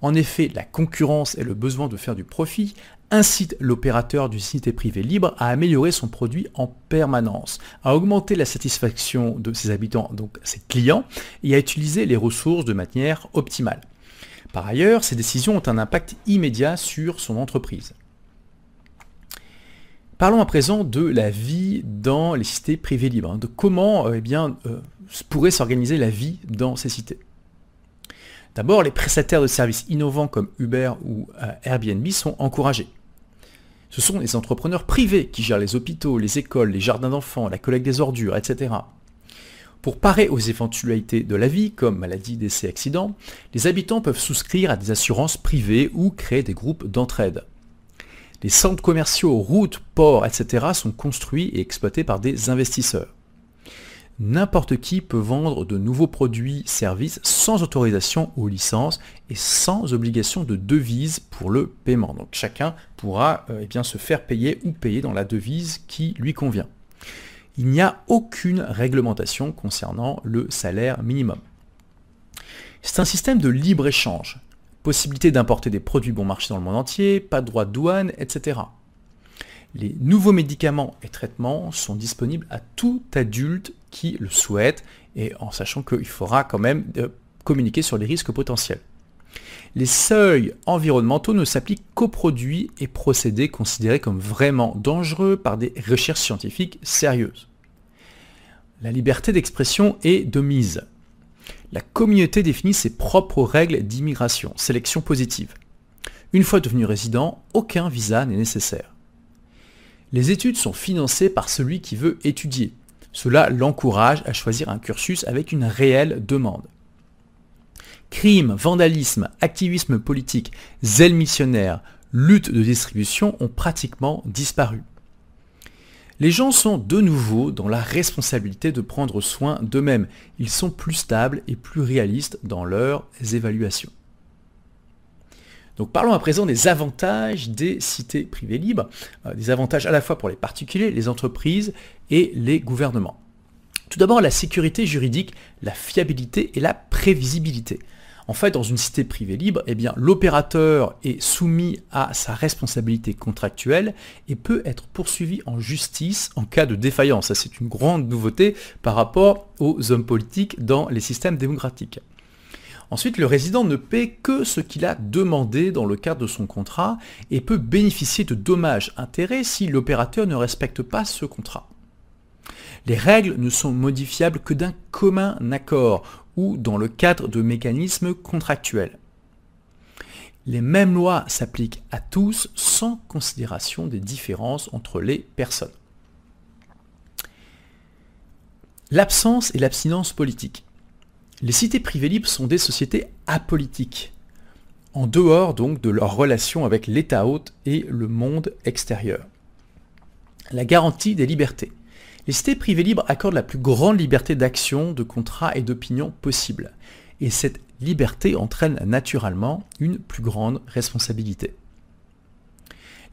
En effet, la concurrence et le besoin de faire du profit incitent l'opérateur du cité privé libre à améliorer son produit en permanence, à augmenter la satisfaction de ses habitants, donc ses clients, et à utiliser les ressources de manière optimale. Par ailleurs, ces décisions ont un impact immédiat sur son entreprise. Parlons à présent de la vie dans les cités privées libres, hein, de comment euh, eh bien, euh, pourrait s'organiser la vie dans ces cités. D'abord, les prestataires de services innovants comme Uber ou euh, Airbnb sont encouragés. Ce sont les entrepreneurs privés qui gèrent les hôpitaux, les écoles, les jardins d'enfants, la collecte des ordures, etc. Pour parer aux éventualités de la vie, comme maladie, décès, accident, les habitants peuvent souscrire à des assurances privées ou créer des groupes d'entraide. Les centres commerciaux, routes, ports, etc. sont construits et exploités par des investisseurs. N'importe qui peut vendre de nouveaux produits, services sans autorisation ou licence et sans obligation de devise pour le paiement. Donc chacun pourra euh, eh se faire payer ou payer dans la devise qui lui convient il n'y a aucune réglementation concernant le salaire minimum. C'est un système de libre-échange. Possibilité d'importer des produits bon marché dans le monde entier, pas de droit de douane, etc. Les nouveaux médicaments et traitements sont disponibles à tout adulte qui le souhaite, et en sachant qu'il faudra quand même euh, communiquer sur les risques potentiels. Les seuils environnementaux ne s'appliquent qu'aux produits et procédés considérés comme vraiment dangereux par des recherches scientifiques sérieuses. La liberté d'expression est de mise. La communauté définit ses propres règles d'immigration, sélection positive. Une fois devenu résident, aucun visa n'est nécessaire. Les études sont financées par celui qui veut étudier. Cela l'encourage à choisir un cursus avec une réelle demande. Crime, vandalisme, activisme politique, zèle missionnaire, lutte de distribution ont pratiquement disparu. Les gens sont de nouveau dans la responsabilité de prendre soin d'eux-mêmes. Ils sont plus stables et plus réalistes dans leurs évaluations. Donc parlons à présent des avantages des cités privées libres, euh, des avantages à la fois pour les particuliers, les entreprises et les gouvernements. Tout d'abord la sécurité juridique, la fiabilité et la prévisibilité. En fait, dans une cité privée libre, eh l'opérateur est soumis à sa responsabilité contractuelle et peut être poursuivi en justice en cas de défaillance. C'est une grande nouveauté par rapport aux hommes politiques dans les systèmes démocratiques. Ensuite, le résident ne paie que ce qu'il a demandé dans le cadre de son contrat et peut bénéficier de dommages-intérêts si l'opérateur ne respecte pas ce contrat. Les règles ne sont modifiables que d'un commun accord ou dans le cadre de mécanismes contractuels. Les mêmes lois s'appliquent à tous sans considération des différences entre les personnes. L'absence et l'abstinence politique. Les cités privées libres sont des sociétés apolitiques, en dehors donc de leur relation avec l'État hôte et le monde extérieur. La garantie des libertés. Les cités privées libres accordent la plus grande liberté d'action, de contrat et d'opinion possible. Et cette liberté entraîne naturellement une plus grande responsabilité.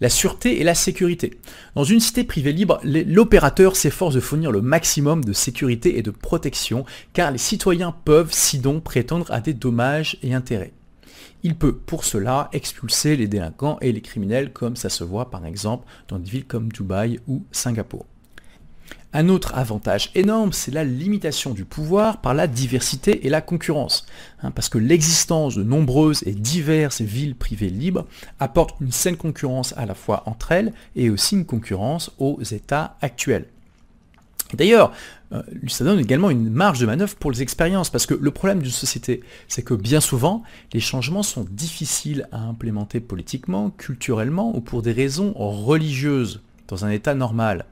La sûreté et la sécurité. Dans une cité privée libre, l'opérateur s'efforce de fournir le maximum de sécurité et de protection car les citoyens peuvent sinon prétendre à des dommages et intérêts. Il peut pour cela expulser les délinquants et les criminels comme ça se voit par exemple dans des villes comme Dubaï ou Singapour. Un autre avantage énorme, c'est la limitation du pouvoir par la diversité et la concurrence. Hein, parce que l'existence de nombreuses et diverses villes privées libres apporte une saine concurrence à la fois entre elles et aussi une concurrence aux États actuels. D'ailleurs, euh, ça donne également une marge de manœuvre pour les expériences, parce que le problème d'une société, c'est que bien souvent, les changements sont difficiles à implémenter politiquement, culturellement ou pour des raisons religieuses dans un État normal.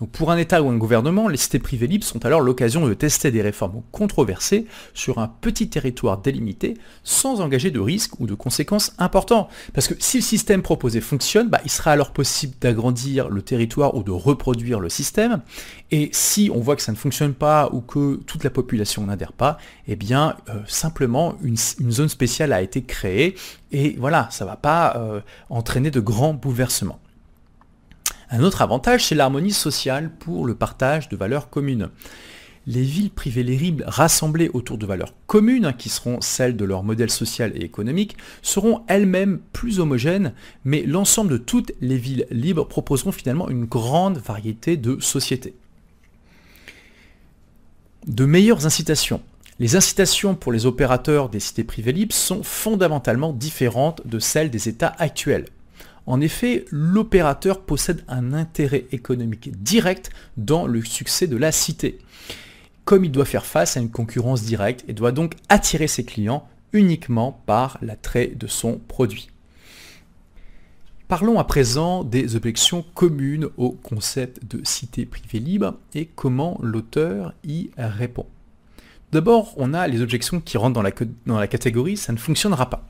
Donc pour un État ou un gouvernement, les cités privées libres sont alors l'occasion de tester des réformes controversées sur un petit territoire délimité sans engager de risques ou de conséquences importants. Parce que si le système proposé fonctionne, bah, il sera alors possible d'agrandir le territoire ou de reproduire le système. Et si on voit que ça ne fonctionne pas ou que toute la population n'adhère pas, eh bien euh, simplement une, zone spéciale a été créée et voilà, ça ne va pas euh, entraîner de grands bouleversements. Un autre avantage, c'est l'harmonie sociale pour le partage de valeurs communes. les villes privées libres rassemblées autour de valeurs communes, hein, qui seront celles de leur modèle social et économique, seront elles-mêmes plus homogènes, mais l'ensemble de toutes les villes libres proposeront finalement une grande variété de sociétés. De meilleures incitations. Les incitations pour les opérateurs des cités privées libres sont fondamentalement différentes de celles des États actuels. En effet, l'opérateur possède un intérêt économique direct dans le succès de la cité. Comme il doit faire face à une concurrence directe et doit donc attirer ses clients uniquement par l'attrait de son produit. Parlons à présent des objections communes au concept de cité privée libre et comment l'auteur y répond. D'abord, on a les objections qui rentrent dans la, catégorie ça ne fonctionnera pas.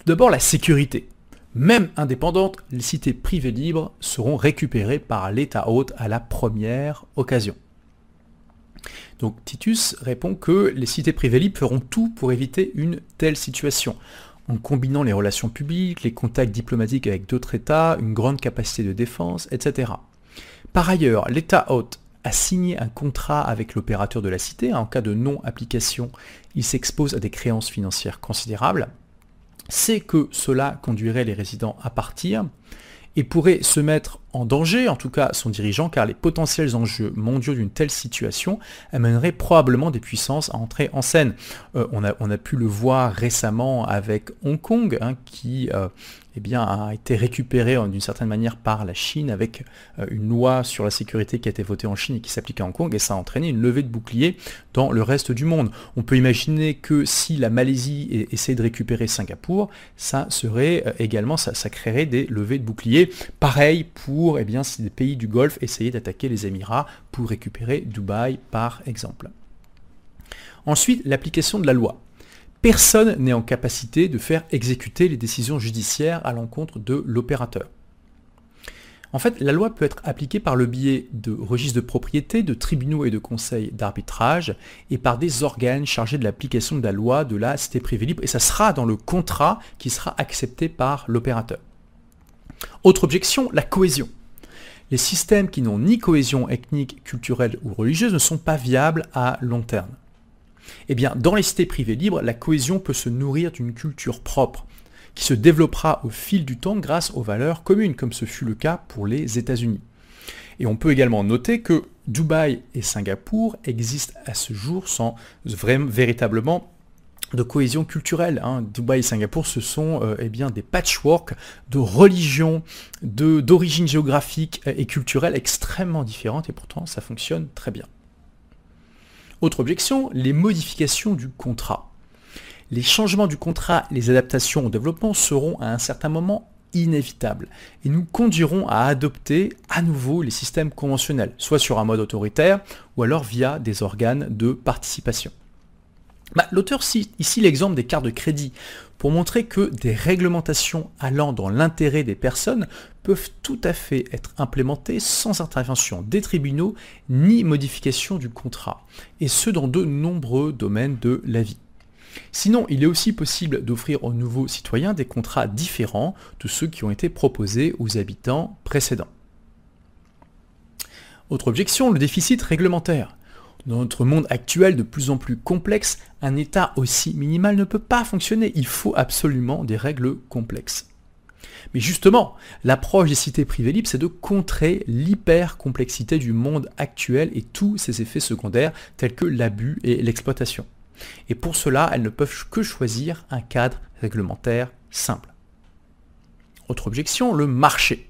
Tout d'abord, la sécurité. Même indépendantes, les cités privées libres seront récupérées par l'État hôte à la première occasion. Donc Titus répond que les cités privées libres feront tout pour éviter une telle situation, en combinant les relations publiques, les contacts diplomatiques avec d'autres États, une grande capacité de défense, etc. Par ailleurs, l'État hôte a signé un contrat avec l'opérateur de la cité. En cas de non-application, il s'expose à des créances financières considérables c'est que cela conduirait les résidents à partir et pourrait se mettre en danger, en tout cas son dirigeant, car les potentiels enjeux mondiaux d'une telle situation amèneraient probablement des puissances à entrer en scène. Euh, on, a, pu le voir récemment avec Hong Kong, hein, qui euh, eh bien, a été récupéré d'une certaine manière par la Chine avec euh, une loi sur la sécurité qui a été votée en Chine et qui s'applique à Hong Kong, et ça a entraîné une levée de boucliers dans le reste du monde. On peut imaginer que si la Malaisie essaie de récupérer Singapour, ça serait également, ça, ça créerait des levées de boucliers. Pareil pour eh bien, si des pays du Golfe essayaient d'attaquer les Émirats pour récupérer Dubaï, par exemple. Ensuite, l'application de la loi. Personne n'est en capacité de faire exécuter les décisions judiciaires à l'encontre de l'opérateur. En fait, la loi peut être appliquée par le biais de registres de propriété, de tribunaux et de conseils d'arbitrage, et par des organes chargés de l'application de la loi de la cité privée libre, et ça sera dans le contrat qui sera accepté par l'opérateur. Autre objection, la cohésion. Les systèmes qui n'ont ni cohésion ethnique, culturelle ou religieuse ne sont pas viables à long terme. Eh bien, dans les cités privées libres, la cohésion peut se nourrir d'une culture propre, qui se développera au fil du temps grâce aux valeurs communes, comme ce fut le cas pour les États-Unis. Et on peut également noter que Dubaï et Singapour existent à ce jour sans véritablement de cohésion culturelle. Hein. Dubaï et Singapour, ce sont euh, eh des patchworks de religions, d'origines géographiques et culturelles extrêmement différentes, et pourtant ça fonctionne très bien. Autre objection, les modifications du contrat. Les changements du contrat, les adaptations au développement seront à un certain moment inévitables et nous conduiront à adopter à nouveau les systèmes conventionnels, soit sur un mode autoritaire ou alors via des organes de participation. Bah, l'auteur cite ici l'exemple des cartes de crédit pour montrer que des réglementations allant dans l'intérêt des personnes peuvent tout à fait être implémentées sans intervention des tribunaux ni modification du contrat, et ce dans de nombreux domaines de la vie. Sinon, il est aussi possible d'offrir aux nouveaux citoyens des contrats différents de ceux qui ont été proposés aux habitants précédents. Autre objection, le déficit réglementaire. Dans notre monde actuel de plus en plus complexe, un état aussi minimal ne peut pas fonctionner. Il faut absolument des règles complexes. Mais justement, l'approche des cités privées libres, c'est de contrer l'hyper-complexité du monde actuel et tous ses effets secondaires tels que l'abus et l'exploitation. Et pour cela, elles ne peuvent que choisir un cadre réglementaire simple. Autre objection, le marché.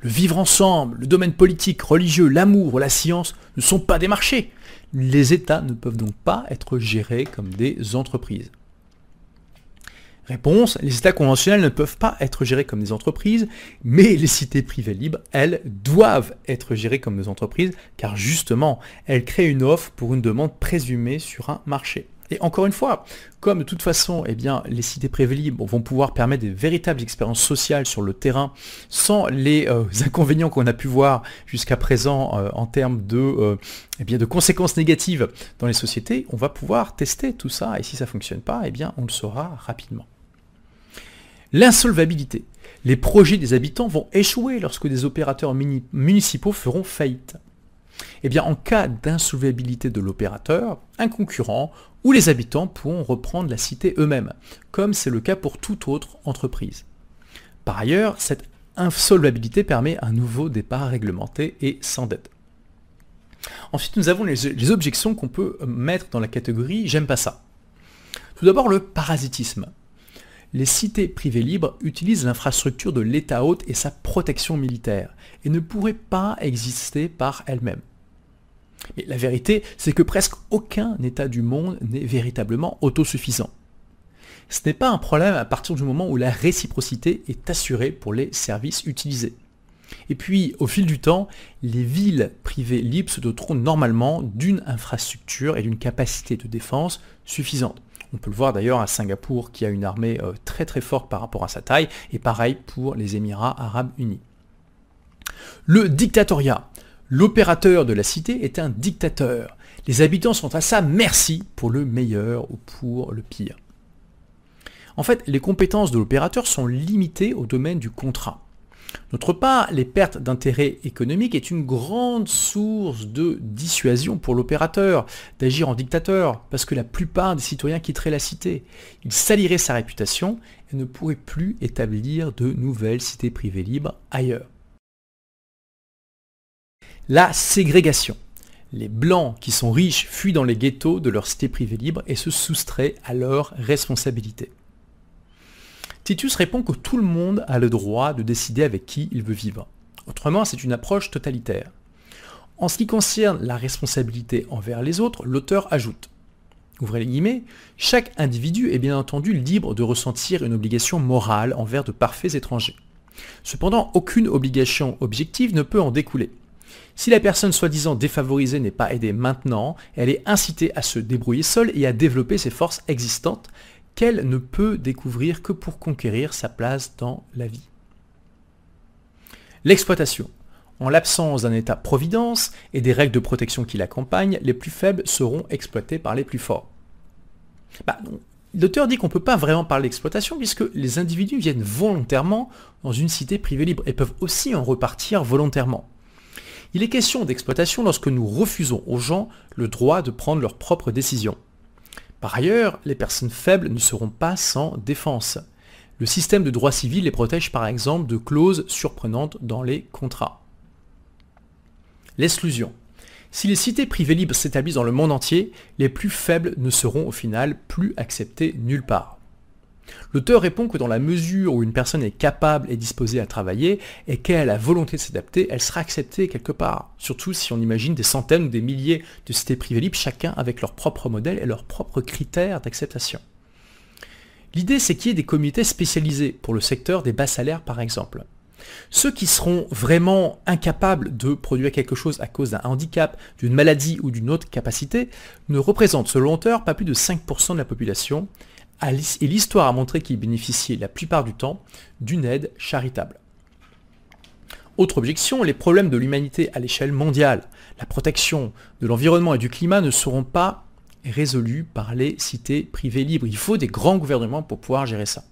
Le vivre ensemble, le domaine politique, religieux, l'amour, la science ne sont pas des marchés. Les États ne peuvent donc pas être gérés comme des entreprises. Réponse, les États conventionnels ne peuvent pas être gérés comme des entreprises, mais les cités privées libres, elles, doivent être gérées comme des entreprises, car justement, elles créent une offre pour une demande présumée sur un marché. Et encore une fois, comme de toute façon, eh les cités privées libres vont pouvoir permettre des véritables expériences sociales sur le terrain sans les euh, inconvénients qu'on a pu voir jusqu'à présent euh, en termes de, euh, eh de conséquences négatives dans les sociétés, on va pouvoir tester tout ça et si ça ne fonctionne pas, eh bien, on le saura rapidement. L'insolvabilité. Les projets des habitants vont échouer lorsque des opérateurs municipaux feront faillite. Eh bien, en cas d'insolvabilité de l'opérateur, un concurrent ou les habitants pourront reprendre la cité eux-mêmes, comme c'est le cas pour toute autre entreprise. Par ailleurs, cette insolvabilité permet un nouveau départ réglementé et sans dette. Ensuite, nous avons les, objections qu'on peut mettre dans la catégorie j'aime pas ça. Tout d'abord, le parasitisme. Les cités privées libres utilisent l'infrastructure de l'État hôte et sa protection militaire et ne pourraient pas exister par elles-mêmes. Mais la vérité, c'est que presque aucun État du monde n'est véritablement autosuffisant. Ce n'est pas un problème à partir du moment où la réciprocité est assurée pour les services utilisés. Et puis, au fil du temps, les villes privées libres se doteront normalement d'une infrastructure et d'une capacité de défense suffisante. On peut le voir d'ailleurs à Singapour qui a une armée euh, très très forte par rapport à sa taille, et pareil pour les Émirats arabes unis. Le dictatoriat. L'opérateur de la cité est un dictateur. Les habitants sont à sa merci pour le meilleur ou pour le pire. En fait, les compétences de l'opérateur sont limitées au domaine du contrat. D'autre part, les pertes d'intérêt économique est une grande source de dissuasion pour l'opérateur d'agir en dictateur, parce que la plupart des citoyens quitteraient la cité. Il salirait sa réputation et ne pourrait plus établir de nouvelles cités privées libres ailleurs. La ségrégation. Les blancs qui sont riches fuient dans les ghettos de leur cité privée libre et se soustraient à leurs responsabilités. Titus répond que tout le monde a le droit de décider avec qui il veut vivre. Autrement, c'est une approche totalitaire. En ce qui concerne la responsabilité envers les autres, l'auteur ajoute Ouvrez chaque individu est bien entendu libre de ressentir une obligation morale envers de parfaits étrangers. Cependant, aucune obligation objective ne peut en découler. Si la personne soi-disant défavorisée n'est pas aidée maintenant, elle est incitée à se débrouiller seule et à développer ses forces existantes, qu'elle ne peut découvrir que pour conquérir sa place dans la vie. L'exploitation. En l'absence d'un État-providence et des règles de protection qui l'accompagnent, les plus faibles seront exploités par les plus forts. Bah, L'auteur dit qu'on ne peut pas vraiment parler d'exploitation puisque les individus viennent volontairement dans une cité privée libre et peuvent aussi en repartir volontairement. Il est question d'exploitation lorsque nous refusons aux gens le droit de prendre leurs propres décisions. Par ailleurs, les personnes faibles ne seront pas sans défense. Le système de droit civil les protège par exemple de clauses surprenantes dans les contrats. L'exclusion. Si les cités privées libres s'établissent dans le monde entier, les plus faibles ne seront au final plus acceptés nulle part. L'auteur répond que dans la mesure où une personne est capable et disposée à travailler et qu'elle a volonté de s'adapter, elle sera acceptée quelque part. Surtout si on imagine des centaines ou des milliers de cités privées libres, chacun avec leur propre modèle et leurs propres critères d'acceptation. L'idée, c'est qu'il y ait des comités spécialisés pour le secteur des bas salaires, par exemple. Ceux qui seront vraiment incapables de produire quelque chose à cause d'un handicap, d'une maladie ou d'une autre capacité ne représentent, selon l'auteur, pas plus de 5% de la population et l'histoire a montré qu'ils bénéficiaient la plupart du temps d'une aide charitable. Autre objection, les problèmes de l'humanité à l'échelle mondiale, la protection de l'environnement et du climat ne seront pas résolus par les cités privées libres. Il faut des grands gouvernements pour pouvoir gérer ça.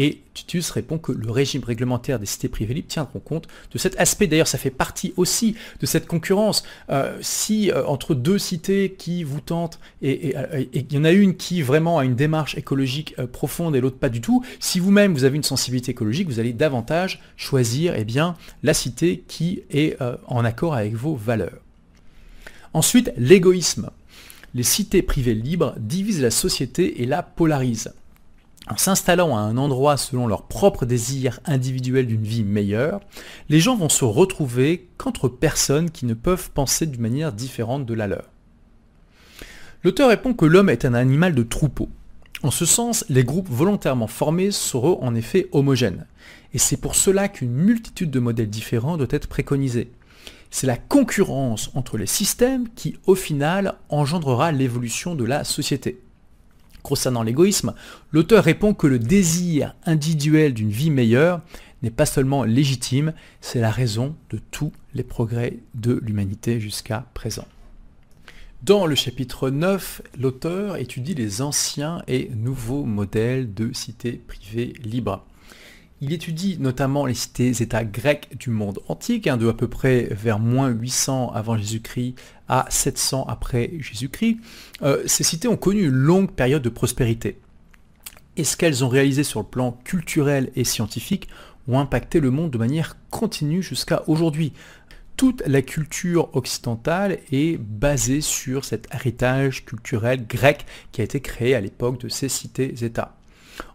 Et Titus répond que le régime réglementaire des cités privées libres tiendront compte de cet aspect. D'ailleurs, ça fait partie aussi de cette concurrence. Euh, si euh, entre deux cités qui vous tentent, et il y en a une qui vraiment a une démarche écologique euh, profonde et l'autre pas du tout, si vous-même vous avez une sensibilité écologique, vous allez davantage choisir eh bien, la cité qui est en accord avec vos valeurs. Ensuite, l'égoïsme. Les cités privées libres divisent la société et la polarisent. En s'installant à un endroit selon leur propre désir individuel d'une vie meilleure, les gens vont se retrouver qu'entre personnes qui ne peuvent penser d'une manière différente de la leur. L'auteur répond que l'homme est un animal de troupeau. En ce sens, les groupes volontairement formés seront en effet homogènes. Et c'est pour cela qu'une multitude de modèles différents doit être préconisée. C'est la concurrence entre les systèmes qui, au final, engendrera l'évolution de la société. Concernant l'égoïsme, l'auteur répond que le désir individuel d'une vie meilleure n'est pas seulement légitime, c'est la raison de tous les progrès de l'humanité jusqu'à présent. Dans le chapitre 9, l'auteur étudie les anciens et nouveaux modèles de cités privées libres. Il étudie notamment les cités-états grecs du monde antique, hein, de à peu près vers moins 800 avant Jésus-Christ à 700 après Jésus-Christ. Euh, ces cités ont connu une longue période de prospérité. Et ce qu'elles ont réalisé sur le plan culturel et scientifique ont impacté le monde de manière continue jusqu'à aujourd'hui. Toute la culture occidentale est basée sur cet héritage culturel grec qui a été créé à l'époque de ces cités-États.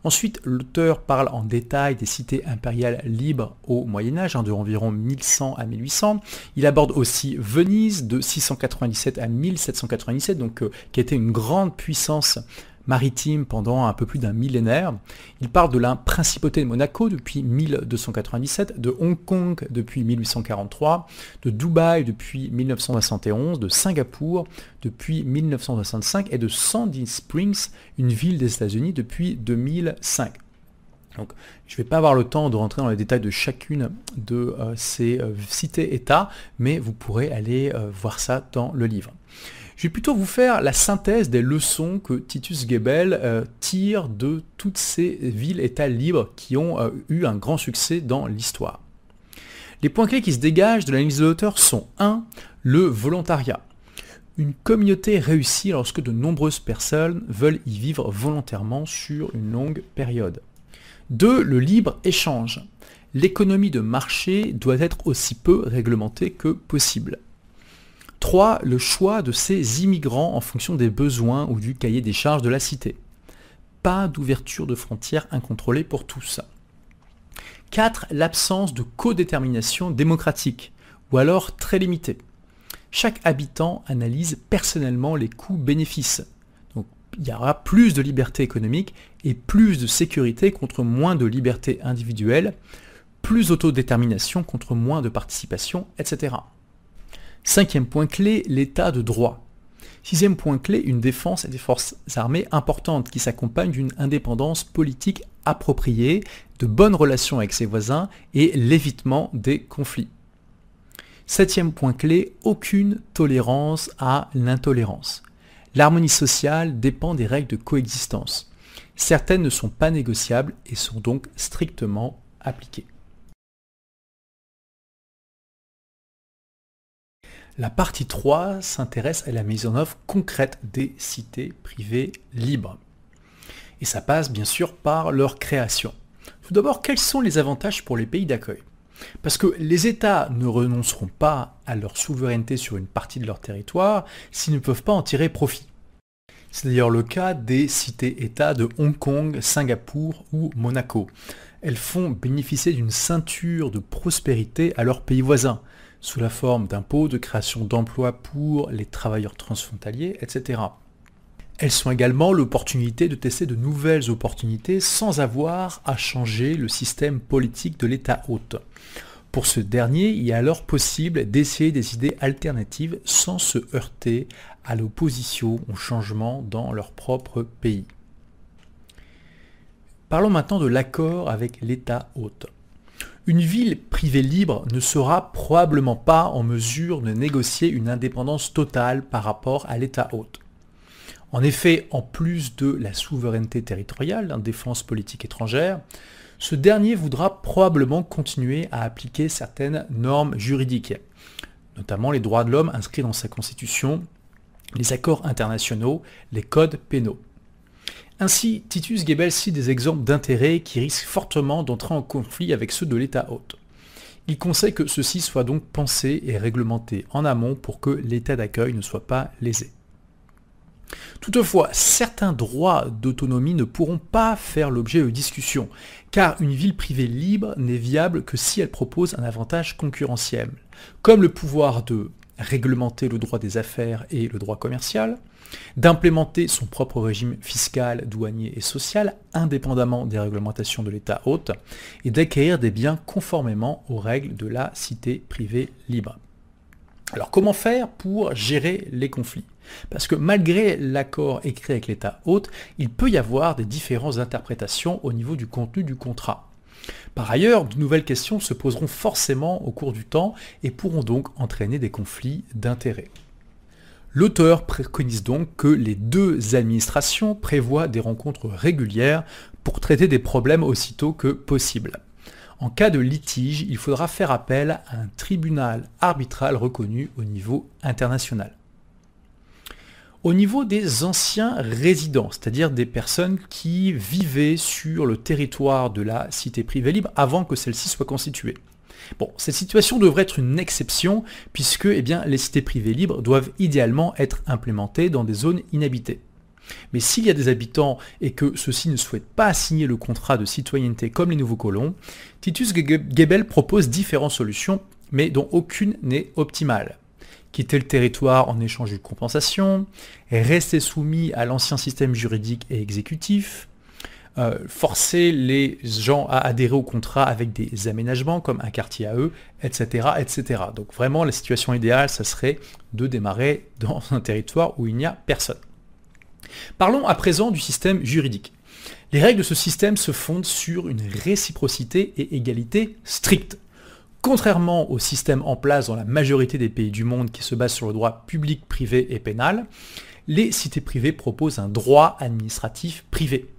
Ensuite, l'auteur parle en détail des cités impériales libres au Moyen Âge, hein, de environ 1100 à 1800. Il aborde aussi Venise de 697 à 1797, donc, euh, qui été une grande puissance maritime pendant un peu plus d'un millénaire. Il parle de la principauté de Monaco depuis 1297, de Hong Kong depuis 1843, de Dubaï depuis 1971, de Singapour depuis 1965 et de Sandy Springs, une ville des États-Unis, depuis 2005. Donc, je ne vais pas avoir le temps de rentrer dans les détails de chacune de euh, ces euh, cités-États, mais vous pourrez aller euh, voir ça dans le livre. Je vais plutôt vous faire la synthèse des leçons que Titus Gebel euh, tire de toutes ces villes-États libres qui ont euh, eu un grand succès dans l'histoire. Les points clés qui se dégagent de l'analyse de l'auteur sont 1. Le volontariat. Une communauté réussit lorsque de nombreuses personnes veulent y vivre volontairement sur une longue période. 2. Le libre-échange. L'économie de marché doit être aussi peu réglementée que possible. 3. Le choix de ces immigrants en fonction des besoins ou du cahier des charges de la cité. Pas d'ouverture de frontières incontrôlée pour tous. 4. L'absence de codétermination démocratique, ou alors très limitée. Chaque habitant analyse personnellement les coûts-bénéfices. Donc il y aura plus de liberté économique et plus de sécurité contre moins de liberté individuelle, plus d'autodétermination contre moins de participation, etc. Cinquième point clé, l'état de droit. Sixième point clé, une défense et des forces armées importantes qui s'accompagnent d'une indépendance politique appropriée, de bonnes relations avec ses voisins et l'évitement des conflits. Septième point clé, aucune tolérance à l'intolérance. L'harmonie sociale dépend des règles de coexistence. Certaines ne sont pas négociables et sont donc strictement appliquées. La partie 3 s'intéresse à la mise en œuvre concrète des cités privées libres. Et ça passe bien sûr par leur création. Tout d'abord, quels sont les avantages pour les pays d'accueil? Parce que les États ne renonceront pas à leur souveraineté sur une partie de leur territoire s'ils ne peuvent pas en tirer profit. C'est d'ailleurs le cas des cités-États de Hong Kong, Singapour ou Monaco. Elles font bénéficier d'une ceinture de prospérité à leurs pays voisins, sous la forme d'impôts, de création d'emplois pour les travailleurs transfrontaliers, etc. Elles sont également l'opportunité de tester de nouvelles opportunités sans avoir à changer le système politique de l'État hôte. Pour ce dernier, il est alors possible d'essayer des idées alternatives sans se heurter à l'opposition au changement dans leur propre pays. Parlons maintenant de l'accord avec l'État hôte. Une ville privée libre ne sera probablement pas en mesure de négocier une indépendance totale par rapport à l'État hôte. En effet, en plus de la souveraineté territoriale, la défense politique étrangère, ce dernier voudra probablement continuer à appliquer certaines normes juridiques, notamment les droits de l'homme inscrits dans sa constitution, les accords internationaux, les codes pénaux. Ainsi, Titus Gebel cite des exemples d'intérêts qui risquent fortement d'entrer en conflit avec ceux de l'État hôte. Il conseille que ceci soit donc pensé et réglementé en amont pour que l'état d'accueil ne soit pas lésé. Toutefois, certains droits d'autonomie ne pourront pas faire l'objet de discussions, car une ville privée libre n'est viable que si elle propose un avantage concurrentiel, comme le pouvoir de réglementer le droit des affaires et le droit commercial, d'implémenter son propre régime fiscal, douanier et social indépendamment des réglementations de l'État hôte, et d'acquérir des biens conformément aux règles de la cité privée libre. Alors comment faire pour gérer les conflits? Parce que malgré l'accord écrit avec l'État hôte, il peut y avoir des différentes interprétations au niveau du contenu du contrat. Par ailleurs, de nouvelles questions se poseront forcément au cours du temps et pourront donc entraîner des conflits d'intérêts. L'auteur préconise donc que les deux administrations prévoient des rencontres régulières pour traiter des problèmes aussitôt que possible. En cas de litige, il faudra faire appel à un tribunal arbitral reconnu au niveau international. Au niveau des anciens résidents, c'est-à-dire des personnes qui vivaient sur le territoire de la cité privée libre avant que celle-ci soit constituée. Bon, cette situation devrait être une exception puisque eh bien, les cités privées libres doivent idéalement être implémentées dans des zones inhabitées. Mais s'il y a des habitants et que ceux-ci ne souhaitent pas signer le contrat de citoyenneté comme les nouveaux colons, Titus Gebel propose différentes solutions, mais dont aucune n'est optimale. Quitter le territoire en échange d'une compensation, rester soumis à l'ancien système juridique et exécutif, euh, forcer les gens à adhérer au contrat avec des aménagements comme un quartier à eux, etc., etc. Donc vraiment, la situation idéale, ça serait de démarrer dans un territoire où il n'y a personne. Parlons à présent du système juridique. Les règles de ce système se fondent sur une réciprocité et égalité stricte. Contrairement au système en place dans la majorité des pays du monde qui se base sur le droit public, privé et pénal, les cités privées proposent un droit administratif privé.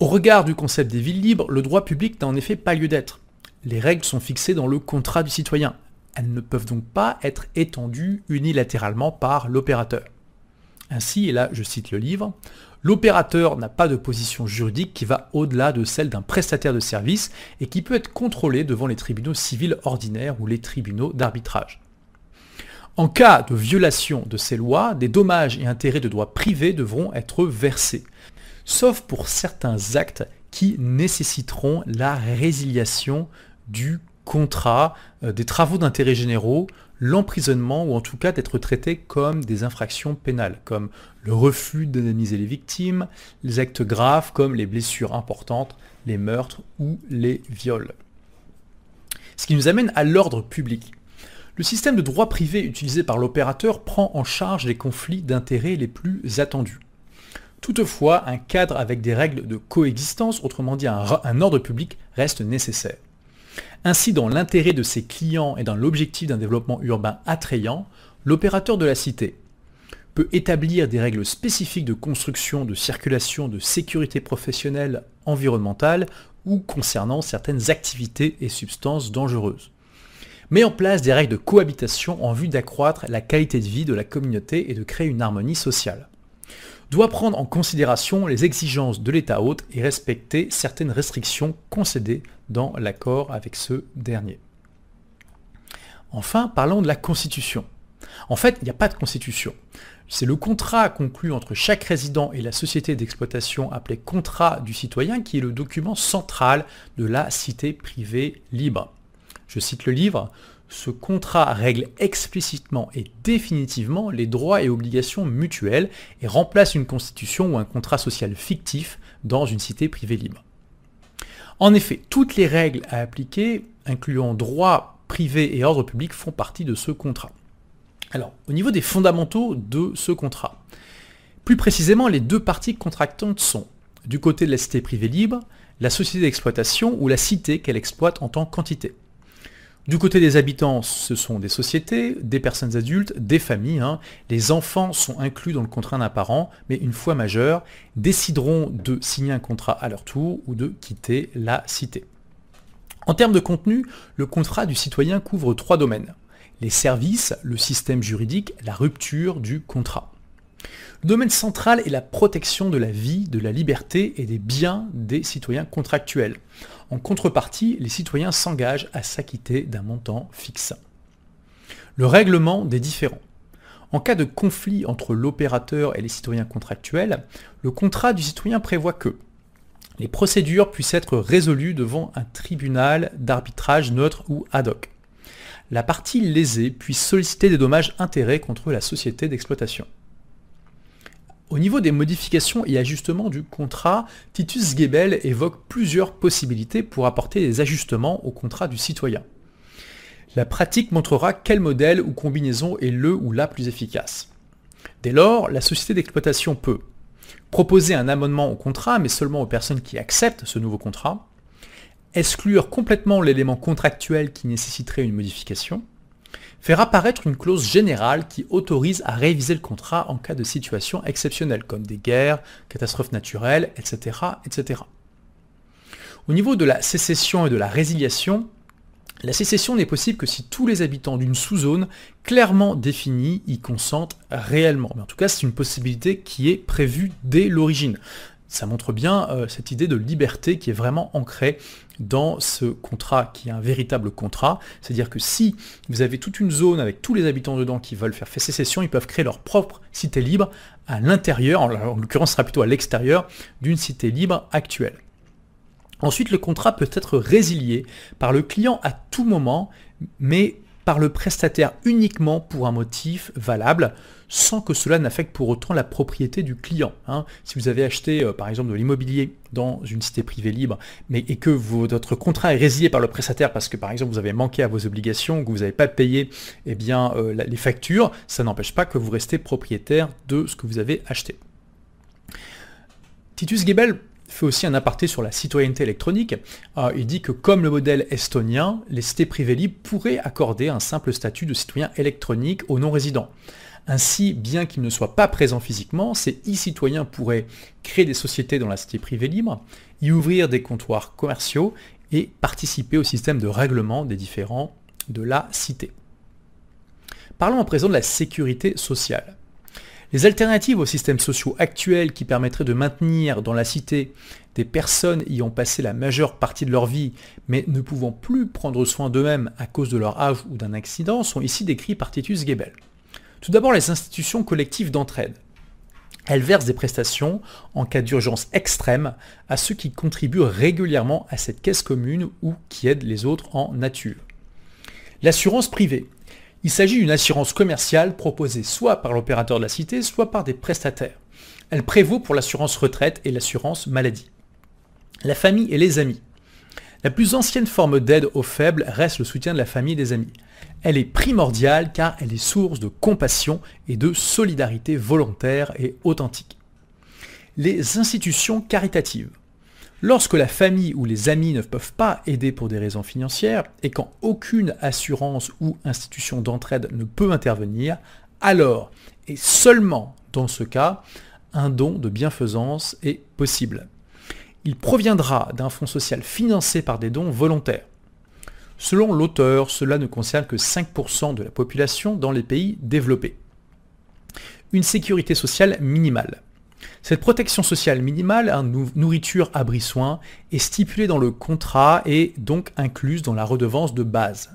Au regard du concept des villes libres, le droit public n'a en effet pas lieu d'être. Les règles sont fixées dans le contrat du citoyen. Elles ne peuvent donc pas être étendues unilatéralement par l'opérateur. Ainsi, et là je cite le livre, l'opérateur n'a pas de position juridique qui va au-delà de celle d'un prestataire de service et qui peut être contrôlé devant les tribunaux civils ordinaires ou les tribunaux d'arbitrage. En cas de violation de ces lois, des dommages et intérêts de droit privé devront être versés, sauf pour certains actes qui nécessiteront la résiliation du contrat, euh, des travaux d'intérêt généraux, l'emprisonnement ou en tout cas d'être traités comme des infractions pénales, comme le refus d'indemniser les victimes, les actes graves comme les blessures importantes, les meurtres ou les viols. Ce qui nous amène à l'ordre public. Le système de droit privé utilisé par l'opérateur prend en charge les conflits d'intérêts les plus attendus. Toutefois, un cadre avec des règles de coexistence, autrement dit un, un ordre public, reste nécessaire. Ainsi, dans l'intérêt de ses clients et dans l'objectif d'un développement urbain attrayant, l'opérateur de la cité peut établir des règles spécifiques de construction, de circulation, de sécurité professionnelle, environnementale ou concernant certaines activités et substances dangereuses. Met en place des règles de cohabitation en vue d'accroître la qualité de vie de la communauté et de créer une harmonie sociale doit prendre en considération les exigences de l'État hôte et respecter certaines restrictions concédées dans l'accord avec ce dernier. Enfin, parlons de la Constitution. En fait, il n'y a pas de Constitution. C'est le contrat conclu entre chaque résident et la société d'exploitation appelé contrat du citoyen qui est le document central de la cité privée libre. Je cite le livre, ce contrat règle explicitement et définitivement les droits et obligations mutuelles et remplace une constitution ou un contrat social fictif dans une cité privée libre. En effet, toutes les règles à appliquer, incluant droit privé et ordre public, font partie de ce contrat. Alors, au niveau des fondamentaux de ce contrat, plus précisément, les deux parties contractantes sont, du côté de la cité privée libre, la société d'exploitation ou la cité qu'elle exploite en tant qu'entité. Du côté des habitants, ce sont des sociétés, des personnes adultes, des familles. Hein. Les enfants sont inclus dans le contrat d'un parent, mais une fois majeurs, décideront de signer un contrat à leur tour ou de quitter la cité. En termes de contenu, le contrat du citoyen couvre trois domaines. Les services, le système juridique, la rupture du contrat. Le domaine central est la protection de la vie, de la liberté et des biens des citoyens contractuels. En contrepartie, les citoyens s'engagent à s'acquitter d'un montant fixe. Le règlement des différends. En cas de conflit entre l'opérateur et les citoyens contractuels, le contrat du citoyen prévoit que les procédures puissent être résolues devant un tribunal d'arbitrage neutre ou ad hoc. La partie lésée puisse solliciter des dommages-intérêts contre la société d'exploitation. Au niveau des modifications et ajustements du contrat, Titus Gebel évoque plusieurs possibilités pour apporter des ajustements au contrat du citoyen. La pratique montrera quel modèle ou combinaison est le ou la plus efficace. Dès lors, la société d'exploitation peut proposer un amendement au contrat, mais seulement aux personnes qui acceptent ce nouveau contrat, exclure complètement l'élément contractuel qui nécessiterait une modification, faire apparaître une clause générale qui autorise à réviser le contrat en cas de situation exceptionnelle, comme des guerres, catastrophes naturelles, etc. etc. Au niveau de la sécession et de la résiliation, la sécession n'est possible que si tous les habitants d'une sous-zone clairement définie y consentent réellement. Mais en tout cas, c'est une possibilité qui est prévue dès l'origine. Ça montre bien euh, cette idée de liberté qui est vraiment ancrée dans ce contrat, qui est un véritable contrat. C'est-à-dire que si vous avez toute une zone avec tous les habitants dedans qui veulent faire sécession, ils peuvent créer leur propre cité libre à l'intérieur, en l'occurrence ce sera plutôt à l'extérieur d'une cité libre actuelle. Ensuite, le contrat peut être résilié par le client à tout moment, mais par le prestataire uniquement pour un motif valable, sans que cela n'affecte pour autant la propriété du client. Hein. Si vous avez acheté euh, par exemple de l'immobilier dans une cité privée libre, mais et que votre contrat est résilié par le prestataire parce que par exemple vous avez manqué à vos obligations, que vous n'avez pas payé eh bien, euh, les factures, ça n'empêche pas que vous restez propriétaire de ce que vous avez acheté. Titus Gebel fait aussi un aparté sur la citoyenneté électronique. Euh, il dit que comme le modèle estonien, les cités privées libres pourraient accorder un simple statut de citoyen électronique aux non-résidents. Ainsi, bien qu'ils ne soient pas présents physiquement, ces e-citoyens pourraient créer des sociétés dans la cité privée libre, y ouvrir des comptoirs commerciaux et participer au système de règlement des différents de la cité. Parlons à présent de la sécurité sociale. Les alternatives aux systèmes sociaux actuels qui permettraient de maintenir dans la cité des personnes ayant passé la majeure partie de leur vie mais ne pouvant plus prendre soin d'eux-mêmes à cause de leur âge ou d'un accident sont ici décrits par Titus Gebel. Tout d'abord les institutions collectives d'entraide. Elles versent des prestations en cas d'urgence extrême à ceux qui contribuent régulièrement à cette caisse commune ou qui aident les autres en nature. L'assurance privée. Il s'agit d'une assurance commerciale proposée soit par l'opérateur de la cité, soit par des prestataires. Elle prévaut pour l'assurance retraite et l'assurance maladie. La famille et les amis. La plus ancienne forme d'aide aux faibles reste le soutien de la famille et des amis. Elle est primordiale car elle est source de compassion et de solidarité volontaire et authentique. Les institutions caritatives. Lorsque la famille ou les amis ne peuvent pas aider pour des raisons financières et quand aucune assurance ou institution d'entraide ne peut intervenir, alors, et seulement dans ce cas, un don de bienfaisance est possible. Il proviendra d'un fonds social financé par des dons volontaires. Selon l'auteur, cela ne concerne que 5% de la population dans les pays développés. Une sécurité sociale minimale. Cette protection sociale minimale, nourriture, abri, soins, est stipulée dans le contrat et donc incluse dans la redevance de base.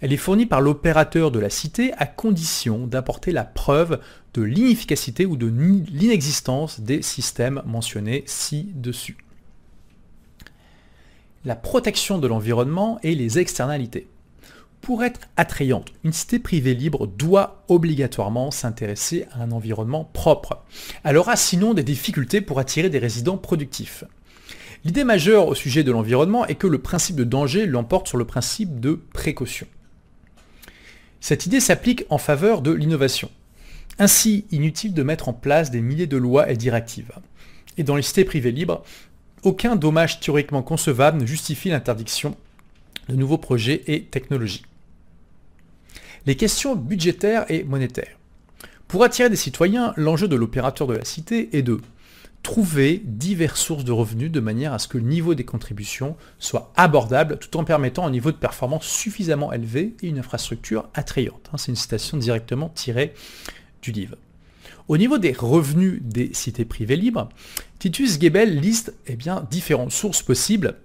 Elle est fournie par l'opérateur de la cité à condition d'apporter la preuve de l'inefficacité ou de l'inexistence des systèmes mentionnés ci-dessus. La protection de l'environnement et les externalités. Pour être attrayante, une cité privée libre doit obligatoirement s'intéresser à un environnement propre. Elle aura sinon des difficultés pour attirer des résidents productifs. L'idée majeure au sujet de l'environnement est que le principe de danger l'emporte sur le principe de précaution. Cette idée s'applique en faveur de l'innovation. Ainsi, inutile de mettre en place des milliers de lois et directives. Et dans les cités privées libres, aucun dommage théoriquement concevable ne justifie l'interdiction de nouveaux projets et technologies. Les questions budgétaires et monétaires. Pour attirer des citoyens, l'enjeu de l'opérateur de la cité est de trouver diverses sources de revenus de manière à ce que le niveau des contributions soit abordable tout en permettant un niveau de performance suffisamment élevé et une infrastructure attrayante. C'est une citation directement tirée du livre. Au niveau des revenus des cités privées libres, Titus Gebel liste eh bien, différentes sources possibles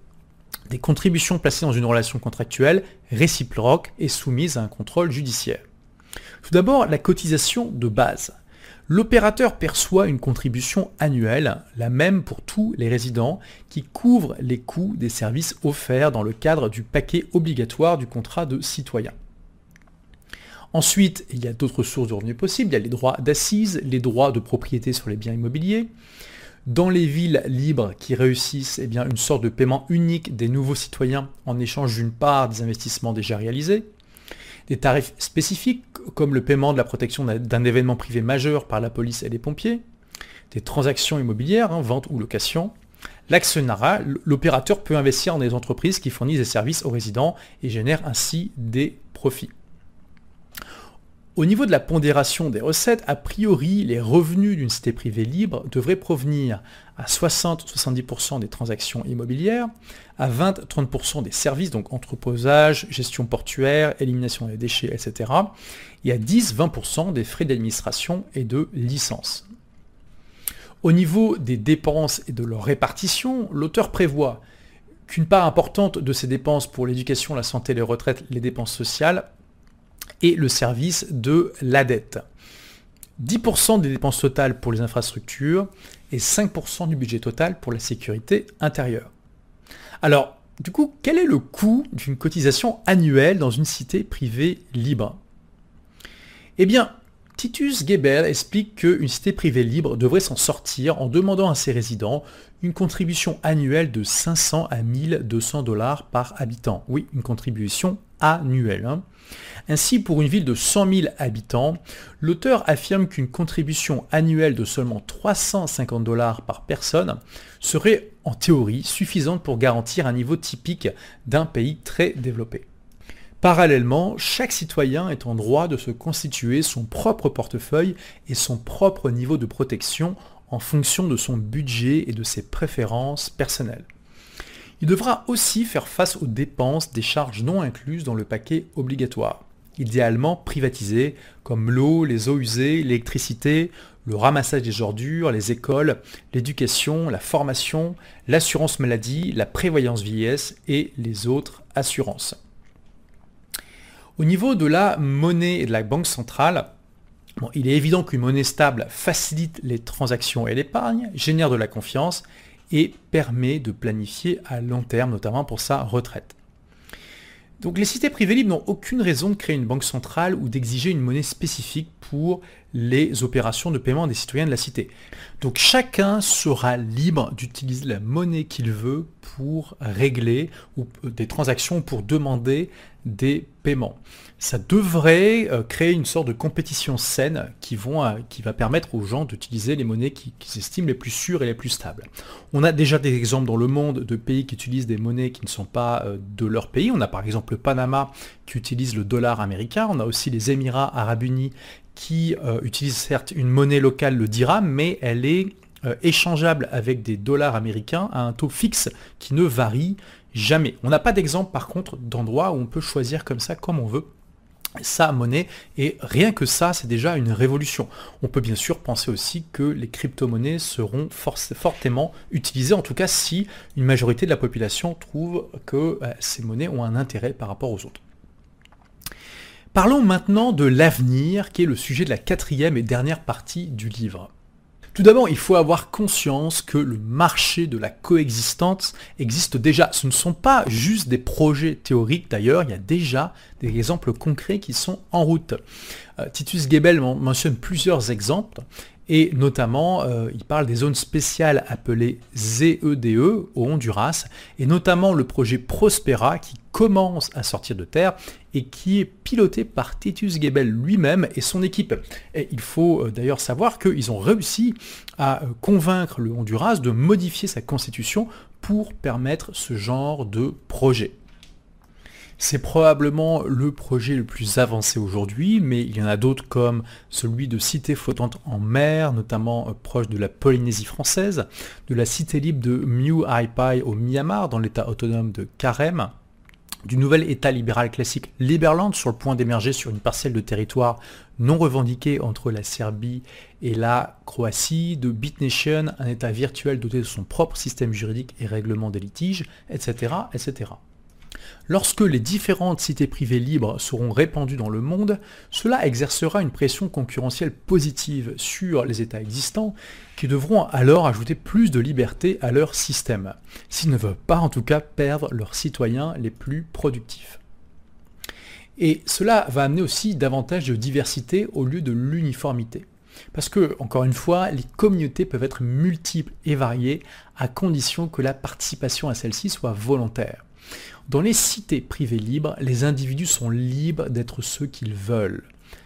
des contributions placées dans une relation contractuelle réciproque et soumises à un contrôle judiciaire. Tout d'abord, la cotisation de base. L'opérateur perçoit une contribution annuelle, la même pour tous les résidents, qui couvre les coûts des services offerts dans le cadre du paquet obligatoire du contrat de citoyen. Ensuite, il y a d'autres sources de revenus possibles. Il y a les droits d'assises, les droits de propriété sur les biens immobiliers, dans les villes libres qui réussissent eh une sorte de paiement unique des nouveaux citoyens en échange d'une part des investissements déjà réalisés, des tarifs spécifiques comme le paiement de la protection d'un événement privé majeur par la police et les pompiers, des transactions immobilières, hein, vente ou location, l'actionnariat, l'opérateur peut investir dans des entreprises qui fournissent des services aux résidents et génèrent ainsi des profits. Au niveau de la pondération des recettes, a priori, les revenus d'une cité privée libre devraient provenir à 60-70% des transactions immobilières, à 20-30% des services, donc entreposage, gestion portuaire, élimination des déchets, etc., et à 10-20% des frais d'administration et de licence. Au niveau des dépenses et de leur répartition, l'auteur prévoit qu'une part importante de ces dépenses pour l'éducation, la santé, les retraites, les dépenses sociales et le service de la dette. 10% des dépenses totales pour les infrastructures et 5% du budget total pour la sécurité intérieure. Alors, du coup, quel est le coût d'une cotisation annuelle dans une cité privée libre? Eh bien, Titus Gebel explique qu'une cité privée libre devrait s'en sortir en demandant à ses résidents une contribution annuelle de 500 à 1200 dollars par habitant. Oui, une contribution annuelle. Hein. Ainsi, pour une ville de 100 000 habitants, l'auteur affirme qu'une contribution annuelle de seulement 350 dollars par personne serait en théorie suffisante pour garantir un niveau typique d'un pays très développé. Parallèlement, chaque citoyen est en droit de se constituer son propre portefeuille et son propre niveau de protection en fonction de son budget et de ses préférences personnelles. Il devra aussi faire face aux dépenses des charges non incluses dans le paquet obligatoire, idéalement privatisées, comme l'eau, les eaux usées, l'électricité, le ramassage des ordures, les écoles, l'éducation, la formation, l'assurance maladie, la prévoyance vieillesse et les autres assurances. Au niveau de la monnaie et de la banque centrale, il est évident qu'une monnaie stable facilite les transactions et l'épargne, génère de la confiance et permet de planifier à long terme, notamment pour sa retraite. Donc les cités privées libres n'ont aucune raison de créer une banque centrale ou d'exiger une monnaie spécifique pour les opérations de paiement des citoyens de la cité. Donc chacun sera libre d'utiliser la monnaie qu'il veut pour régler ou des transactions pour demander des paiements. Ça devrait euh, créer une sorte de compétition saine qui, vont, euh, qui va permettre aux gens d'utiliser les monnaies qu'ils qui estiment les plus sûres et les plus stables. On a déjà des exemples dans le monde de pays qui utilisent des monnaies qui ne sont pas euh, de leur pays. On a par exemple le Panama qui utilise le dollar américain. On a aussi les Émirats arabes unis qui utilisent certes une monnaie locale, le dirham, mais elle est échangeable avec des dollars américains à un taux fixe qui ne varie Jamais. On n'a pas d'exemple par contre d'endroit où on peut choisir comme ça, comme on veut sa monnaie et rien que ça c'est déjà une révolution. On peut bien sûr penser aussi que les crypto-monnaies seront fortement utilisées en tout cas si une majorité de la population trouve que euh, ces monnaies ont un intérêt par rapport aux autres. Parlons maintenant de l'avenir qui est le sujet de la quatrième et dernière partie du livre. Tout d'abord, il faut avoir conscience que le marché de la coexistence existe déjà. Ce ne sont pas juste des projets théoriques d'ailleurs, il y a déjà des exemples concrets qui sont en route. Euh, Titus Gebel mentionne plusieurs exemples et notamment euh, il parle des zones spéciales appelées ZEDE e au Honduras et notamment le projet Prospera qui commence à sortir de terre et qui est piloté par Titus Gebel lui-même et son équipe. Et il faut euh, d'ailleurs savoir qu'ils ont réussi à euh, convaincre le Honduras de modifier sa constitution pour permettre ce genre de projet. C'est probablement le projet le plus avancé aujourd'hui, mais il y en a d'autres comme celui de cité flottante en mer, notamment euh, proche de la Polynésie française, de la cité libre de Miu Pai au Myanmar, dans l'état autonome de Karem, du nouvel État libéral classique Liberland sur le point d'émerger sur une parcelle de territoire non revendiquée entre la Serbie et la Croatie, de BitNation, un État virtuel doté de son propre système juridique et règlement des litiges, etc. etc. Lorsque les différentes cités privées libres seront répandues dans le monde, cela exercera une pression concurrentielle positive sur les États existants qui devront alors ajouter plus de liberté à leur système, s'ils ne veulent pas en tout cas perdre leurs citoyens les plus productifs. Et cela va amener aussi davantage de diversité au lieu de l'uniformité. Parce que, encore une fois, les communautés peuvent être multiples et variées à condition que la participation à celle-ci soit volontaire. Dans les cités privées libres, les individus sont libres d'être ceux qu'ils veulent.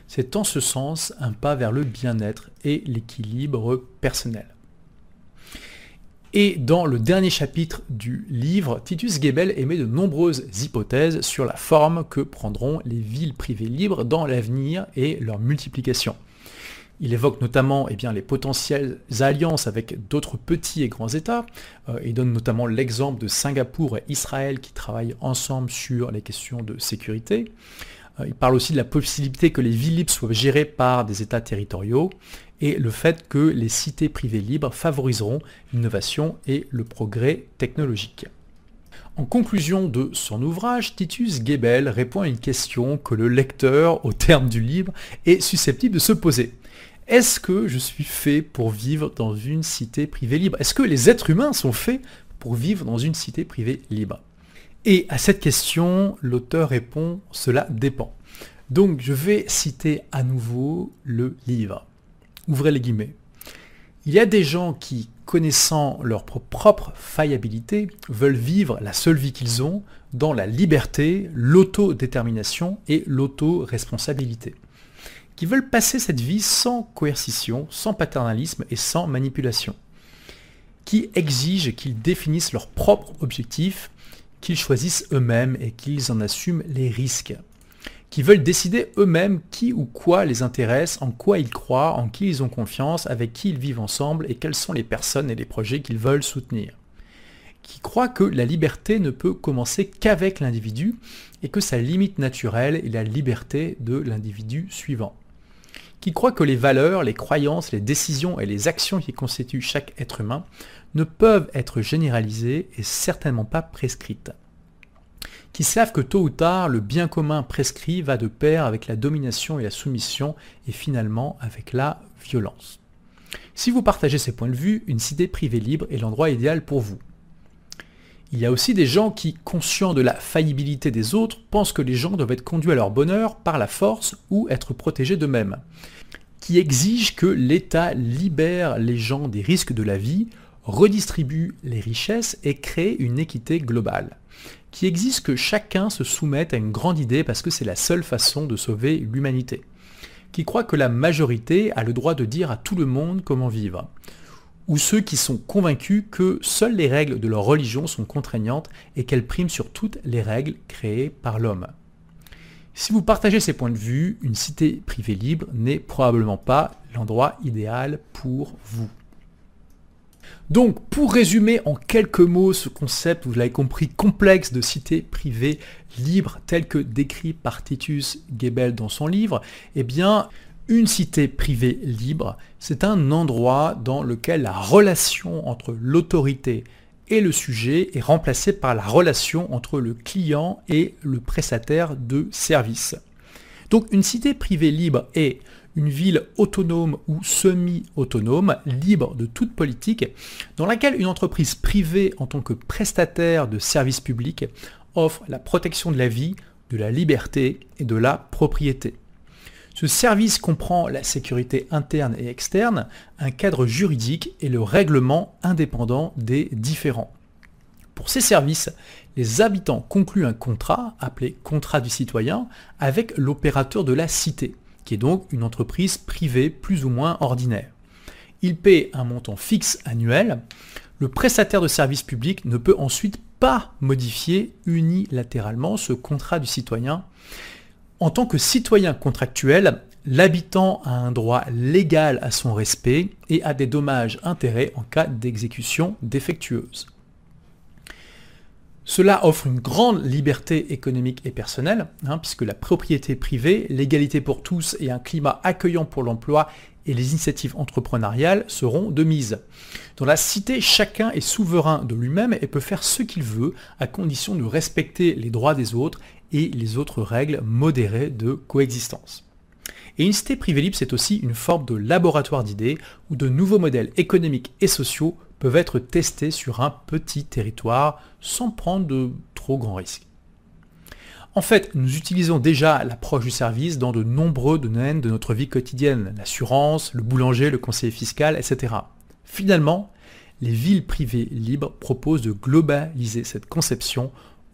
C'est en ce sens un pas vers le bien-être et l'équilibre personnel. Et dans le dernier chapitre du livre, Titus Gebel émet de nombreuses hypothèses sur la forme que prendront les villes privées libres dans l'avenir et leur multiplication. Il évoque notamment eh les potentielles alliances avec d'autres petits et grands États. Euh, il donne notamment l'exemple de Singapour et Israël qui travaillent ensemble sur les questions de sécurité. Euh, il parle aussi de la possibilité que les villes libres soient gérées par des États territoriaux et le fait que les cités privées libres favoriseront l'innovation et le progrès technologique. En conclusion de son ouvrage, Titus Gebel répond à une question que le lecteur, au terme du livre, est susceptible de se poser. Est-ce que je suis fait pour vivre dans une cité privée libre? Est-ce que les êtres humains sont faits pour vivre dans une cité privée libre? Et à cette question, l'auteur répond, cela dépend. Donc je vais citer à nouveau le livre. Ouvrez les guillemets. Il y a des gens qui, connaissant leur propre faillibilité, veulent vivre la seule vie qu'ils ont dans la liberté, l'autodétermination et l'autoresponsabilité qui veulent passer cette vie sans coercition, sans paternalisme et sans manipulation, qui exigent qu'ils définissent leurs propres objectifs, qu'ils choisissent eux-mêmes et qu'ils en assument les risques, qui veulent décider eux-mêmes qui ou quoi les intéresse, en quoi ils croient, en qui ils ont confiance, avec qui ils vivent ensemble et quelles sont les personnes et les projets qu'ils veulent soutenir. Qui croient que la liberté ne peut commencer qu'avec l'individu et que sa limite naturelle est la liberté de l'individu suivant qui croit que les valeurs, les croyances, les décisions et les actions qui constituent chaque être humain ne peuvent être généralisées et certainement pas prescrites. Qui savent que tôt ou tard, le bien commun prescrit va de pair avec la domination et la soumission et finalement avec la violence. Si vous partagez ces points de vue, une cité privée libre est l'endroit idéal pour vous. Il y a aussi des gens qui, conscients de la faillibilité des autres, pensent que les gens doivent être conduits à leur bonheur par la force ou être protégés d'eux-mêmes qui exige que l'État libère les gens des risques de la vie, redistribue les richesses et crée une équité globale, qui exige que chacun se soumette à une grande idée parce que c'est la seule façon de sauver l'humanité, qui croit que la majorité a le droit de dire à tout le monde comment vivre, ou ceux qui sont convaincus que seules les règles de leur religion sont contraignantes et qu'elles priment sur toutes les règles créées par l'homme. Si vous partagez ces points de vue, une cité privée libre n'est probablement pas l'endroit idéal pour vous. Donc, pour résumer en quelques mots ce concept, vous l'avez compris, complexe de cité privée libre tel que décrit par Titus Gebel dans son livre, eh bien, une cité privée libre, c'est un endroit dans lequel la relation entre l'autorité et le sujet est remplacé par la relation entre le client et le prestataire de service. Donc une cité privée libre est une ville autonome ou semi-autonome, libre de toute politique, dans laquelle une entreprise privée en tant que prestataire de services publics offre la protection de la vie, de la liberté et de la propriété. Ce service comprend la sécurité interne et externe, un cadre juridique et le règlement indépendant des différends. Pour ces services, les habitants concluent un contrat, appelé contrat du citoyen, avec l'opérateur de la cité, qui est donc une entreprise privée plus ou moins ordinaire. Ils paient un montant fixe annuel. Le prestataire de services publics ne peut ensuite pas modifier unilatéralement ce contrat du citoyen en tant que citoyen contractuel, l'habitant a un droit légal à son respect et a des dommages-intérêts en cas d'exécution défectueuse. Cela offre une grande liberté économique et personnelle, hein, puisque la propriété privée, l'égalité pour tous et un climat accueillant pour l'emploi et les initiatives entrepreneuriales seront de mise. Dans la cité, chacun est souverain de lui-même et peut faire ce qu'il veut à condition de respecter les droits des autres et les autres règles modérées de coexistence. Et une cité privée libre, c'est aussi une forme de laboratoire d'idées où de nouveaux modèles économiques et sociaux peuvent être testés sur un petit territoire sans prendre de trop grands risques. En fait, nous utilisons déjà l'approche du service dans de nombreux domaines de notre vie quotidienne, l'assurance, le boulanger, le conseiller fiscal, etc. Finalement, les villes privées libres proposent de globaliser cette conception